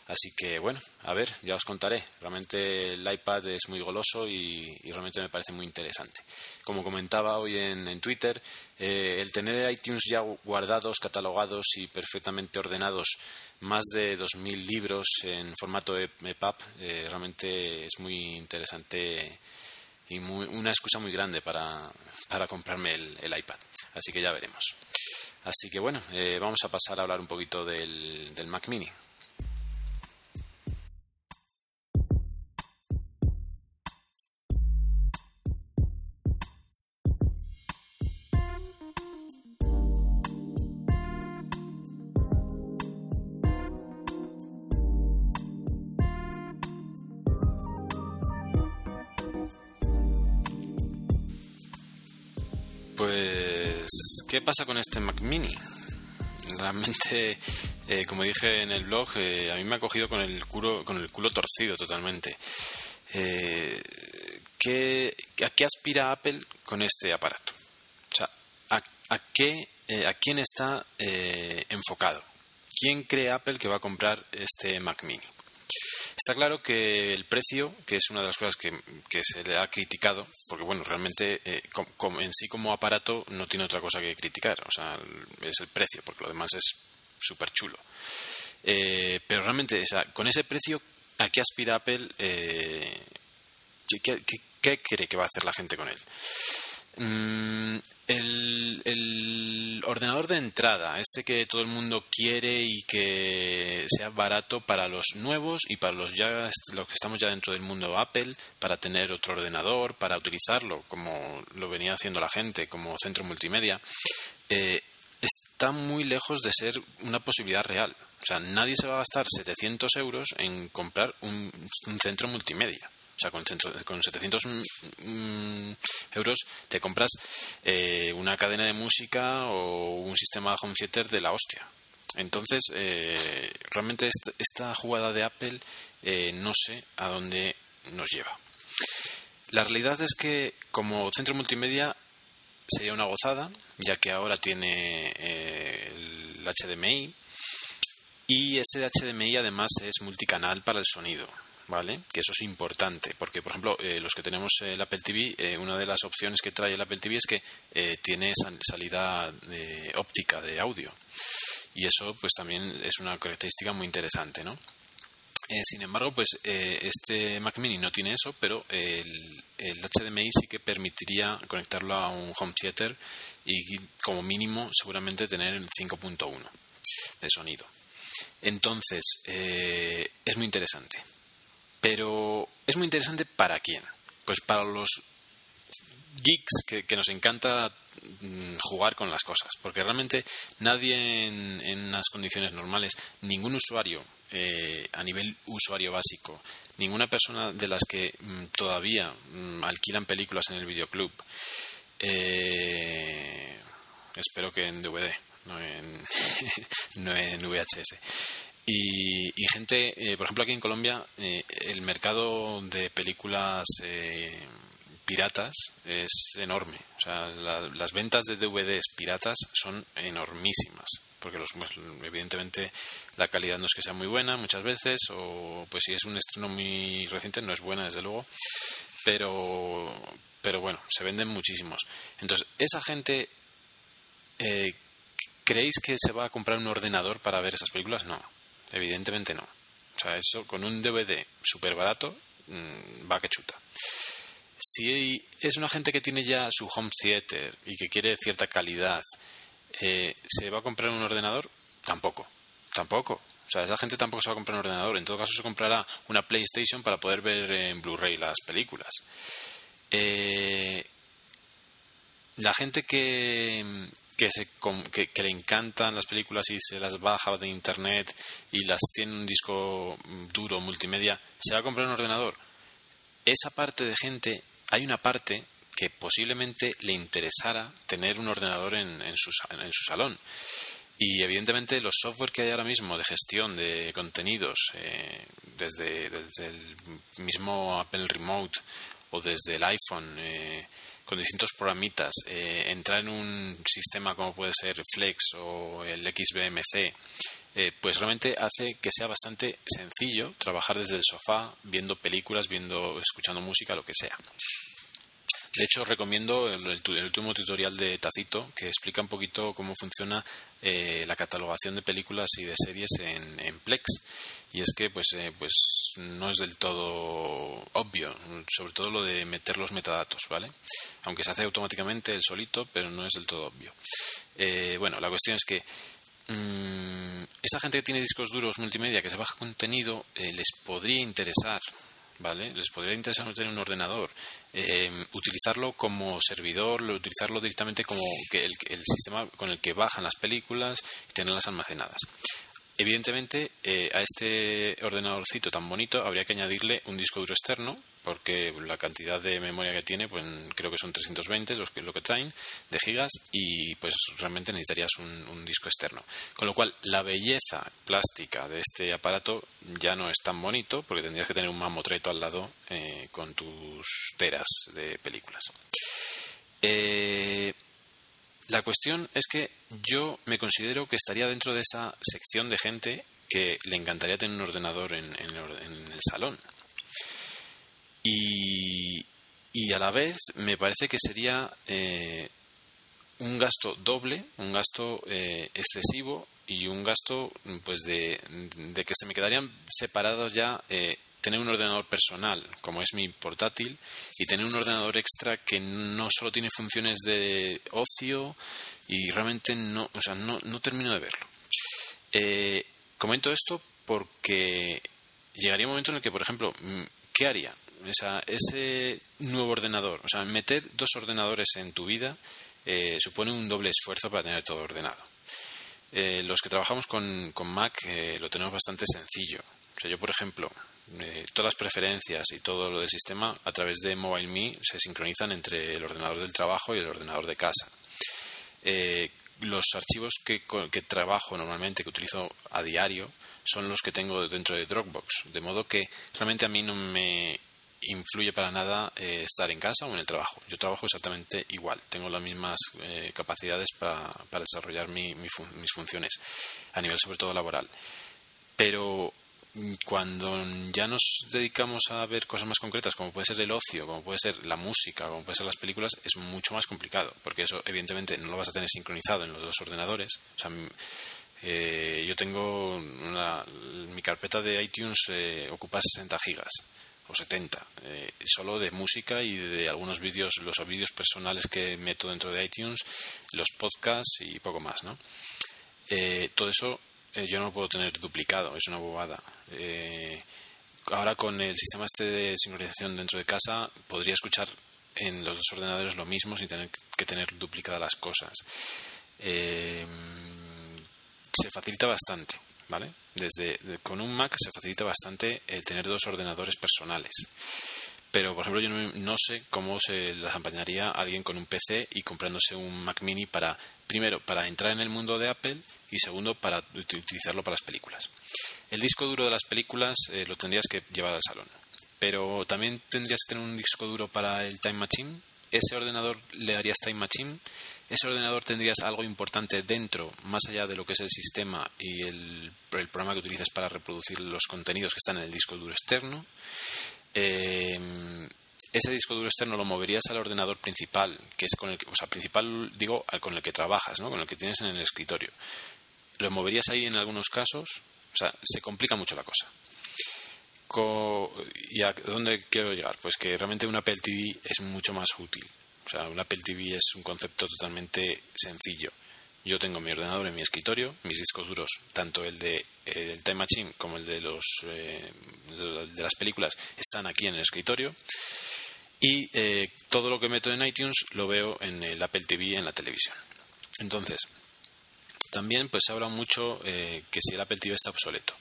Así que bueno, a ver, ya os contaré. Realmente el iPad es muy goloso y, realmente me parece muy interesante. Como comentaba hoy en, Twitter, eh, el tener iTunes ya guardados, catalogados y perfectamente ordenados más de 2.000 libros en formato EPUB eh, realmente es muy interesante y una excusa muy grande para, comprarme el, iPad. Así que ya veremos. Así que bueno, eh, vamos a pasar a hablar un poquito del Mac Mini. Pasa con este Mac Mini? Realmente, eh, como dije en el blog, eh, a mí me ha cogido con el culo, con el culo torcido totalmente. Eh, ¿qué, ¿A qué aspira Apple con este aparato? Sea, ¿a, qué, a quién está enfocado? ¿Quién cree Apple que va a comprar este Mac Mini? Está claro que el precio, que es una de las cosas que, se le ha criticado, porque bueno, realmente eh, en sí como aparato no tiene otra cosa que criticar, o sea, es el precio, porque lo demás es súper chulo. Eh, pero realmente, con ese precio, ¿a qué aspira Apple? Eh, ¿qué, cree que va a hacer la gente con él? Mm, el, ordenador de entrada, este que todo el mundo quiere y que sea barato para los nuevos y para los ya los que estamos ya dentro del mundo Apple, para tener otro ordenador, para utilizarlo como lo venía haciendo la gente como centro multimedia, eh, está muy lejos de ser una posibilidad real. O sea, nadie se va a gastar 700 euros en comprar un centro multimedia. O sea, con, con 700 mm, euros te compras eh, una cadena de música o un sistema home theater de la hostia. Entonces, eh, realmente esta, jugada de Apple eh, no sé a dónde nos lleva. La realidad es que como centro multimedia sería una gozada, ya que ahora tiene el HDMI y este HDMI además es multicanal para el sonido. ¿Vale? Que eso es importante, porque, por ejemplo, eh, los que tenemos el Apple TV, eh, una de las opciones que trae el Apple TV es que eh, tiene salida óptica de audio. Y eso, pues, también es una característica muy interesante, ¿no? sin embargo, pues este Mac Mini no tiene eso, pero el, el, HDMI sí que permitiría conectarlo a un home theater y como mínimo seguramente tener el 5.1 de sonido. Entonces, es muy interesante. Pero es muy interesante para quién. Pues para los geeks que, nos encanta mm, jugar con las cosas, porque realmente nadie en, unas condiciones normales, ningún usuario eh, a nivel usuario básico, ninguna persona de las que mm, todavía mm, alquilan películas en el videoclub, eh, espero que en DVD, no en, no en VHS, y, gente, eh, por ejemplo, aquí en Colombia, eh, el mercado de películas eh, piratas es enorme. O sea, las ventas de DVDs piratas son enormísimas. Porque los, pues, evidentemente la calidad no es que sea muy buena muchas veces, o pues si es un estreno muy reciente no es buena desde luego, pero, pero bueno, se venden muchísimos. Entonces, esa gente, ¿creéis que se va a comprar un ordenador para ver esas películas? No Evidentemente no. O sea, eso con un DVD súper barato mm, va que chuta. Si es una gente que tiene ya su home theater y que quiere cierta calidad, eh, ¿se va a comprar un ordenador? Tampoco. Tampoco. O sea, esa gente tampoco se va a comprar un ordenador. En todo caso, se comprará una PlayStation para poder ver en Blu-ray las películas. Eh, la gente que, que, se, que, le encantan las películas y se las baja de internet y las tiene un disco duro multimedia, ¿se va a comprar un ordenador? esa parte de gente, hay una parte que posiblemente le interesara tener un ordenador en, su, en su salón. Y evidentemente los software que hay ahora mismo de gestión de contenidos, eh, desde, desde, el mismo Apple Remote o desde el iPhone, eh, con distintos programitas, eh, entrar en un sistema como puede ser Flex o el XBMC, pues realmente hace que sea bastante sencillo trabajar desde el sofá, viendo películas, viendo, escuchando música, lo que sea. De hecho, recomiendo el, último tutorial de Tacito que explica un poquito cómo funciona eh, la catalogación de películas y de series en, Plex. Y es que pues, eh, pues no es del todo obvio, sobre todo lo de meter los metadatos, ¿vale? Aunque se hace automáticamente el solito, pero no es del todo obvio. Eh, bueno, la cuestión es que mm, esa gente que tiene discos duros multimedia que se baja contenido les podría interesar ¿vale? Les podría interesar tener un ordenador, eh, utilizarlo como servidor, utilizarlo directamente como que el, sistema con el que bajan las películas y tenerlas almacenadas. Evidentemente, eh, a este ordenadorcito tan bonito habría que añadirle un disco duro externo porque la cantidad de memoria que tiene, pues creo que son 320 los que, lo que traen de gigas y pues realmente necesitarías un, disco externo. Con lo cual, la belleza plástica de este aparato ya no es tan bonito porque tendrías que tener un mamotreto al lado eh, con tus teras de películas. Eh, la cuestión es que yo me considero que estaría dentro de esa sección de gente que le encantaría tener un ordenador en el salón. Y, y a la vez me parece que sería eh, un gasto doble, un gasto eh, excesivo y un gasto pues de, que se me quedarían separados ya eh, tener un ordenador personal como es mi portátil y tener un ordenador extra que no solo tiene funciones de ocio y realmente no o sea no, no termino de verlo comento esto porque llegaría un momento en el que por ejemplo ¿qué haría? ese nuevo ordenador, o sea, meter dos ordenadores en tu vida eh, supone un doble esfuerzo para tener todo ordenado. Eh, los que trabajamos con, Mac eh, lo tenemos bastante sencillo. O sea, yo, por ejemplo, todas las preferencias y todo lo del sistema a través de MobileMe se sincronizan entre el ordenador del trabajo y el ordenador de casa. los archivos que, que trabajo normalmente, que utilizo a diario, son los que tengo dentro de Dropbox. De modo que realmente a mí no me influye para nada eh, estar en casa o en el trabajo. Yo trabajo exactamente igual, tengo las mismas eh, capacidades para, desarrollar mis funciones a nivel sobre todo laboral. Pero cuando ya nos dedicamos a ver cosas más concretas, como puede ser el ocio, como puede ser la música, como puede ser las películas, es mucho más complicado, porque eso evidentemente no lo vas a tener sincronizado en los dos ordenadores. O sea, eh, yo tengo mi carpeta de iTunes ocupa 60 gigas o 70, eh, solo de música y de algunos vídeos, los vídeos personales que meto dentro de iTunes, los podcasts y poco más, ¿no? Eh, todo eso eh, yo no lo puedo tener duplicado, es una bobada. ahora con el sistema este de sincronización dentro de casa podría escuchar en los dos ordenadores lo mismo sin tener que tener duplicadas las cosas. se facilita bastante. ¿vale? Desde con un Mac se facilita bastante el tener dos ordenadores personales. Pero, por ejemplo, yo no, sé cómo se las acompañaría alguien con un PC y comprándose un Mac Mini para, primero, para entrar en el mundo de Apple y segundo, para utilizarlo para las películas. El disco duro de las películas eh, lo tendrías que llevar al salón. Pero también tendrías que tener un disco duro para el Time Machine. Ese ordenador le harías Time Machine ese ordenador tendrías algo importante dentro, más allá de lo que es el sistema y el, programa que utilizas para reproducir los contenidos que están en el disco duro externo. Eh, ese disco duro externo lo moverías al ordenador principal, que es con el o sea, principal digo, con el que trabajas, ¿no? con el que tienes en el escritorio. Lo moverías ahí en algunos casos, o sea, se complica mucho la cosa. ¿Y a dónde quiero llegar? Pues que realmente una Apple TV es mucho más útil. O sea, un Apple TV es un concepto totalmente sencillo. Yo tengo mi ordenador en mi escritorio, mis discos duros, tanto el de el Time Machine como el de los eh, de las películas, están aquí en el escritorio. Y eh, todo lo que meto en iTunes lo veo en el Apple TV en la televisión. Entonces, también pues se habla mucho eh, que si el Apple TV está obsoleto.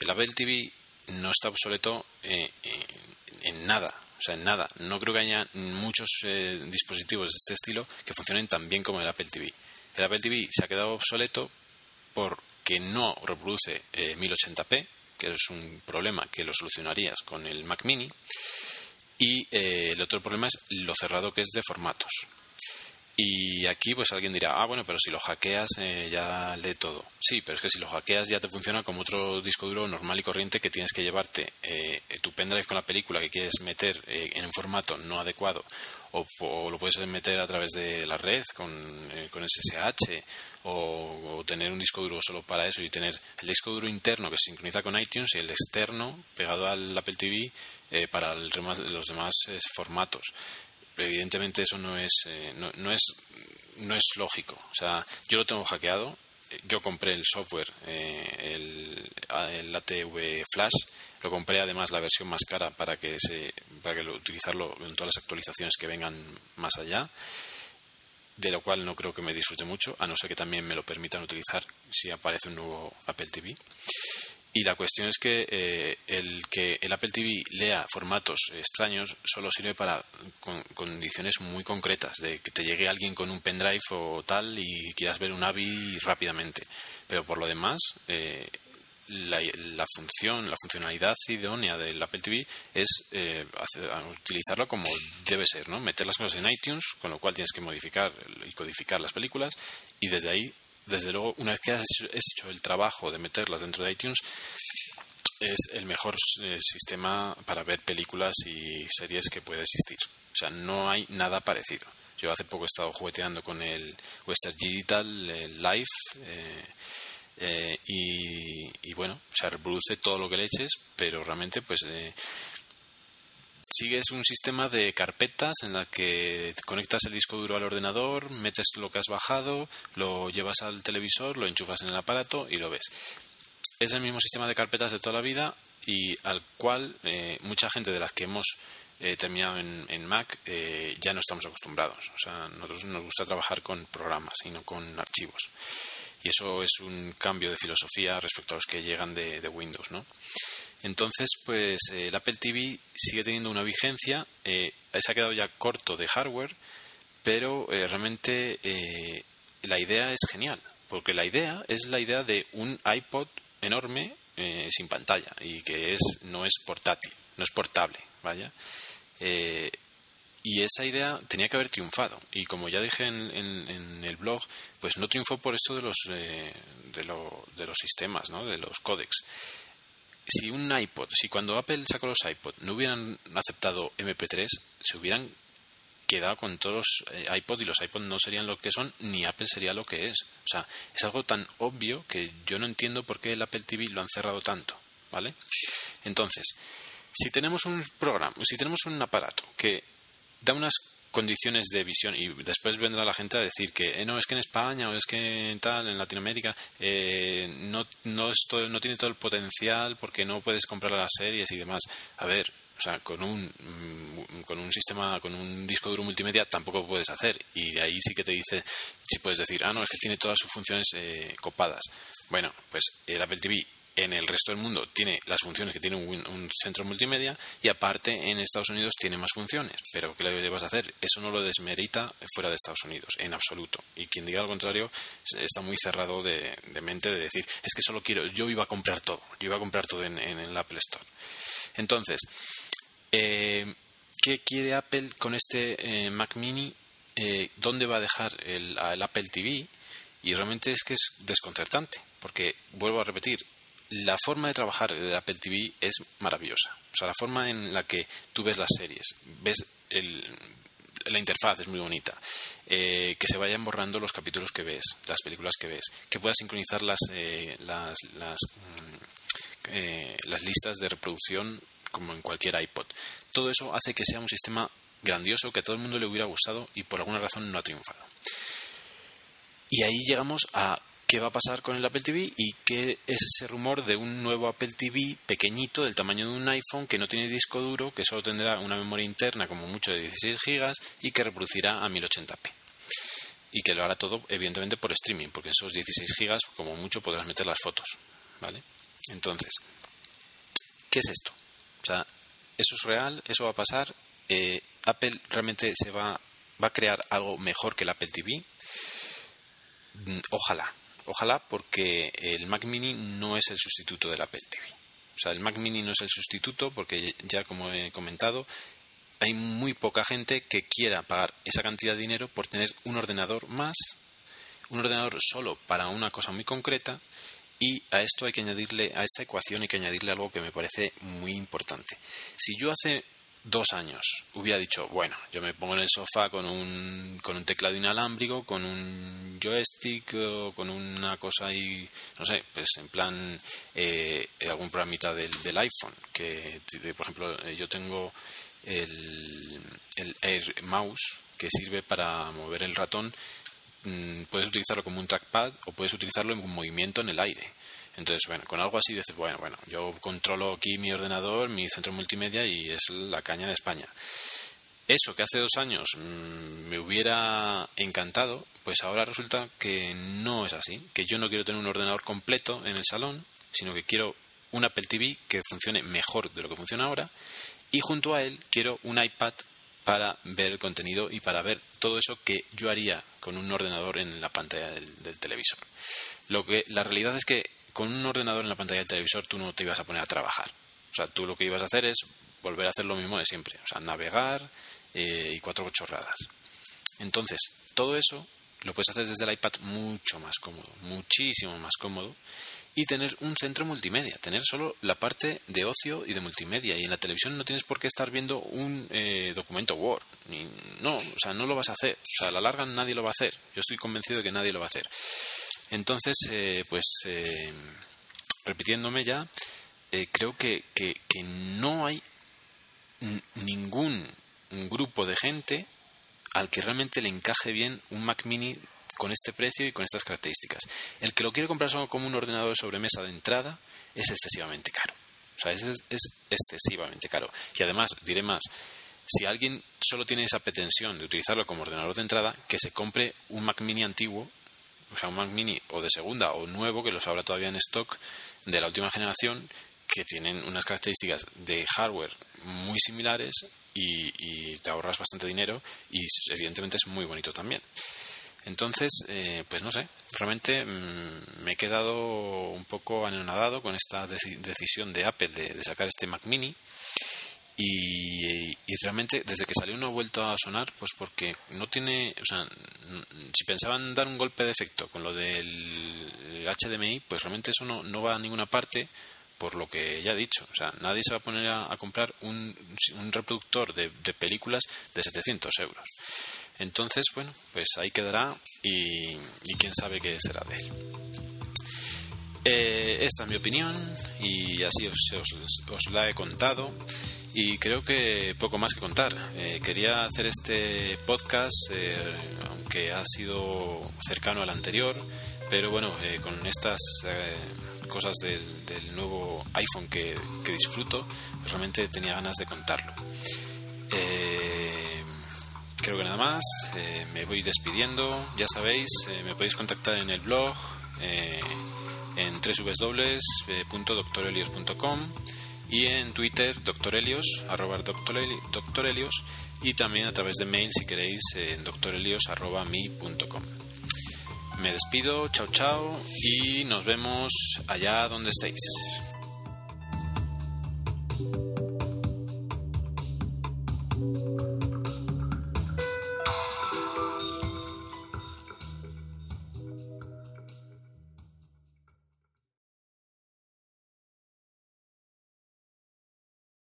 El Apple TV no está obsoleto en nada. O sea, nada. No creo que haya muchos eh, dispositivos de este estilo que funcionen tan bien como el Apple TV. El Apple TV se ha quedado obsoleto porque no reproduce 1080p, eh, que es un problema que lo solucionarías con el Mac Mini. Y eh, el otro problema es lo cerrado que es de formatos. Y aquí pues alguien dirá, ah, bueno, pero si lo hackeas eh, ya lee todo. Sí, pero es que si lo hackeas ya te funciona como otro disco duro normal y corriente que tienes que llevarte eh, tu pendrive con la película que quieres meter eh, en un formato no adecuado o, lo puedes meter a través de la red con, con SSH o, tener un disco duro solo para eso y tener el disco duro interno que se sincroniza con iTunes y el externo pegado al Apple TV para el, los demás formatos evidentemente eso no es, eh, no, es, no es lógico. O sea, yo lo tengo hackeado. Yo compré el software, eh, el, ATV Flash. Lo compré además la versión más cara para que se, para que lo, utilizarlo en todas las actualizaciones que vengan más allá de lo cual no creo que me disfrute mucho, a no ser que también me lo permitan utilizar si aparece un nuevo Apple TV. Y la cuestión es que eh, el que el Apple TV lea formatos extraños solo sirve para condiciones muy concretas, de que te llegue alguien con un pendrive o tal y quieras ver un AVI rápidamente. Pero por lo demás, eh, la, función, la funcionalidad idónea del Apple TV es eh, utilizarlo como debe ser, ¿no? Meter las cosas en iTunes, con lo cual tienes que modificar y codificar las películas y desde ahí desde luego, una vez que has hecho el trabajo de meterlas dentro de iTunes, es el mejor eh, sistema para ver películas y series que puede existir. O sea, no hay nada parecido. Yo hace poco he estado jugueteando con el Western Digital el Live eh, eh, y, bueno, se reproduce todo lo que le eches, pero realmente pues sigues un sistema de carpetas en la que conectas el disco duro al ordenador, metes lo que has bajado, lo llevas al televisor, lo enchufas en el aparato y lo ves. Es el mismo sistema de carpetas de toda la vida y al cual eh, mucha gente de las que hemos eh, terminado en, Mac eh, ya no estamos acostumbrados. O sea, nosotros nos gusta trabajar con programas y no con archivos. Y eso es un cambio de filosofía respecto a los que llegan de, de Windows, ¿no? Entonces, pues el Apple TV sigue teniendo una vigencia, eh, se ha quedado ya corto de hardware, pero eh, realmente eh, la idea es genial, porque la idea es la idea de un iPod enorme sin pantalla y que es no es portátil, no es portable, vaya. y esa idea tenía que haber triunfado y como ya dije en, el blog, pues no triunfó por esto de los de, de los sistemas, ¿no? de los códecs si un iPod, si cuando Apple sacó los iPod no hubieran aceptado MP3, se hubieran quedado con todos los eh, iPod y los iPod no serían lo que son, ni Apple sería lo que es. O sea, es algo tan obvio que yo no entiendo por qué el Apple TV lo han cerrado tanto, ¿vale? Entonces, si tenemos un programa, si tenemos un aparato que da unas condiciones de visión y después vendrá la gente a decir que eh, no es que en España o es que tal en Latinoamérica eh, no no, no tiene todo el potencial porque no puedes comprar las series y demás a ver o sea, con un, mm, con un sistema, con un disco duro multimedia tampoco puedes hacer. Y de ahí sí que te dice, si puedes decir, ah, no, es que tiene todas sus funciones eh, copadas. Bueno, pues el Apple TV en el resto del mundo tiene las funciones que tiene un, centro multimedia y aparte en Estados Unidos tiene más funciones. Pero ¿qué le vas a hacer? Eso no lo desmerita fuera de Estados Unidos, en absoluto. Y quien diga lo contrario está muy cerrado de, mente de decir, es que solo quiero, yo iba a comprar todo, yo iba a comprar todo en, el Apple Store. Entonces, eh, ¿qué quiere Apple con este eh, Mac Mini? Eh, ¿Dónde va a dejar el Apple TV? Y realmente es que es desconcertante, porque vuelvo a repetir, la forma de trabajar de Apple TV es maravillosa. O sea, la forma en la que tú ves las series, ves la interfaz es muy bonita. Eh, que se vayan borrando los capítulos que ves, las películas que ves, que puedas sincronizar las, eh, las, mm, eh, las listas de reproducción como en cualquier iPod. Todo eso hace que sea un sistema grandioso que a todo el mundo le hubiera gustado y por alguna razón no ha triunfado. Y ahí llegamos a qué va a pasar con el Apple TV y qué es ese rumor de un nuevo Apple TV pequeñito del tamaño de un iPhone que no tiene disco duro, que solo tendrá una memoria interna como mucho de 16 GB y que reproducirá a 1080p. Y que lo hará todo evidentemente por streaming, porque en esos 16 GB como mucho podrás meter las fotos, ¿vale? Entonces, ¿qué es esto? O sea, ¿eso es real? ¿Eso va a pasar? eh, Apple realmente se va, va a crear algo mejor que el Apple TV. Mm, ojalá, ojalá porque el Mac Mini no es el sustituto del Apple TV. O sea, el Mac Mini no es el sustituto porque ya como he comentado, hay muy poca gente que quiera pagar esa cantidad de dinero por tener un ordenador más, un ordenador solo para una cosa muy concreta y a esto hay que añadirle, a esta ecuación hay que añadirle algo que me parece muy importante. Si yo hace dos años hubiera dicho, bueno, yo me pongo en el sofá con un, con un teclado inalámbrico, con un joystick o con una cosa ahí, no sé, pues en plan eh, algún programita del, del iPhone, que por ejemplo eh, yo tengo el, el Air Mouse que sirve para mover el ratón mm, puedes utilizarlo como un trackpad o puedes utilizarlo en un movimiento en el aire. Entonces, bueno, con algo así dices, bueno, bueno, yo controlo aquí mi ordenador, mi centro multimedia y es la caña de España. Eso que hace dos años mm, me hubiera encantado, pues ahora resulta que no es así, que yo no quiero tener un ordenador completo en el salón, sino que quiero un Apple TV que funcione mejor de lo que funciona ahora y junto a él quiero un iPad para ver el contenido y para ver todo eso que yo haría con un ordenador en la pantalla del, televisor. Lo que la realidad es que con un ordenador en la pantalla del televisor tú no te ibas a poner a trabajar. O sea, tú lo que ibas a hacer es volver a hacer lo mismo de siempre. O sea, navegar eh, y cuatro chorradas. Entonces, todo eso lo puedes hacer desde el iPad mucho más cómodo, muchísimo más cómodo y tener un centro multimedia, tener solo la parte de ocio y de multimedia. Y en la televisión no tienes por qué estar viendo un eh, documento Word. Ni, no, o sea, no lo vas a hacer. O sea, a la larga nadie lo va a hacer. Yo estoy convencido de que nadie lo va a hacer. Entonces, eh, pues, eh, repitiéndome ya, creo que, que, que no hay ningún grupo de gente al que realmente le encaje bien un Mac mini con este precio y con estas características. El que lo quiere comprar solo como un ordenador de sobremesa de entrada es excesivamente caro. O sea, es, es excesivamente caro. Y además, diré más, si alguien solo tiene esa pretensión de utilizarlo como ordenador de entrada, que se compre un Mac mini antiguo, o sea, un Mac mini o de segunda o nuevo, que los habrá todavía en stock, de la última generación, que tienen unas características de hardware muy similares y, y te ahorras bastante dinero y evidentemente es muy bonito también. Entonces, eh, pues no sé, realmente mm, me he quedado un poco anonadado con esta decisión de Apple de, sacar este Mac Mini. Y, realmente desde que salió no ha vuelto a sonar, pues porque no tiene, o sea, si pensaban dar un golpe de efecto con lo del HDMI, pues realmente eso no, no va a ninguna parte por lo que ya he dicho. O sea, nadie se va a poner a, comprar un, un reproductor de, de películas de 700 euros. Entonces, bueno, pues ahí quedará y, quién sabe qué será de él. Eh, esta es mi opinión y así os, la he contado y creo que poco más que contar. Eh, quería hacer este podcast, eh, aunque ha sido cercano al anterior, pero bueno, con estas cosas del, nuevo iPhone que, que disfruto, pues realmente tenía ganas de contarlo. Creo que nada más, eh, me voy despidiendo, ya sabéis, eh, me podéis contactar en el blog, eh, en www.doctorelios.com y en Twitter, doctorelios, arroba doctorelios, y también a través de mail si queréis en doctorelios arroba mi.com. Me despido, chao chao y nos vemos allá donde estéis.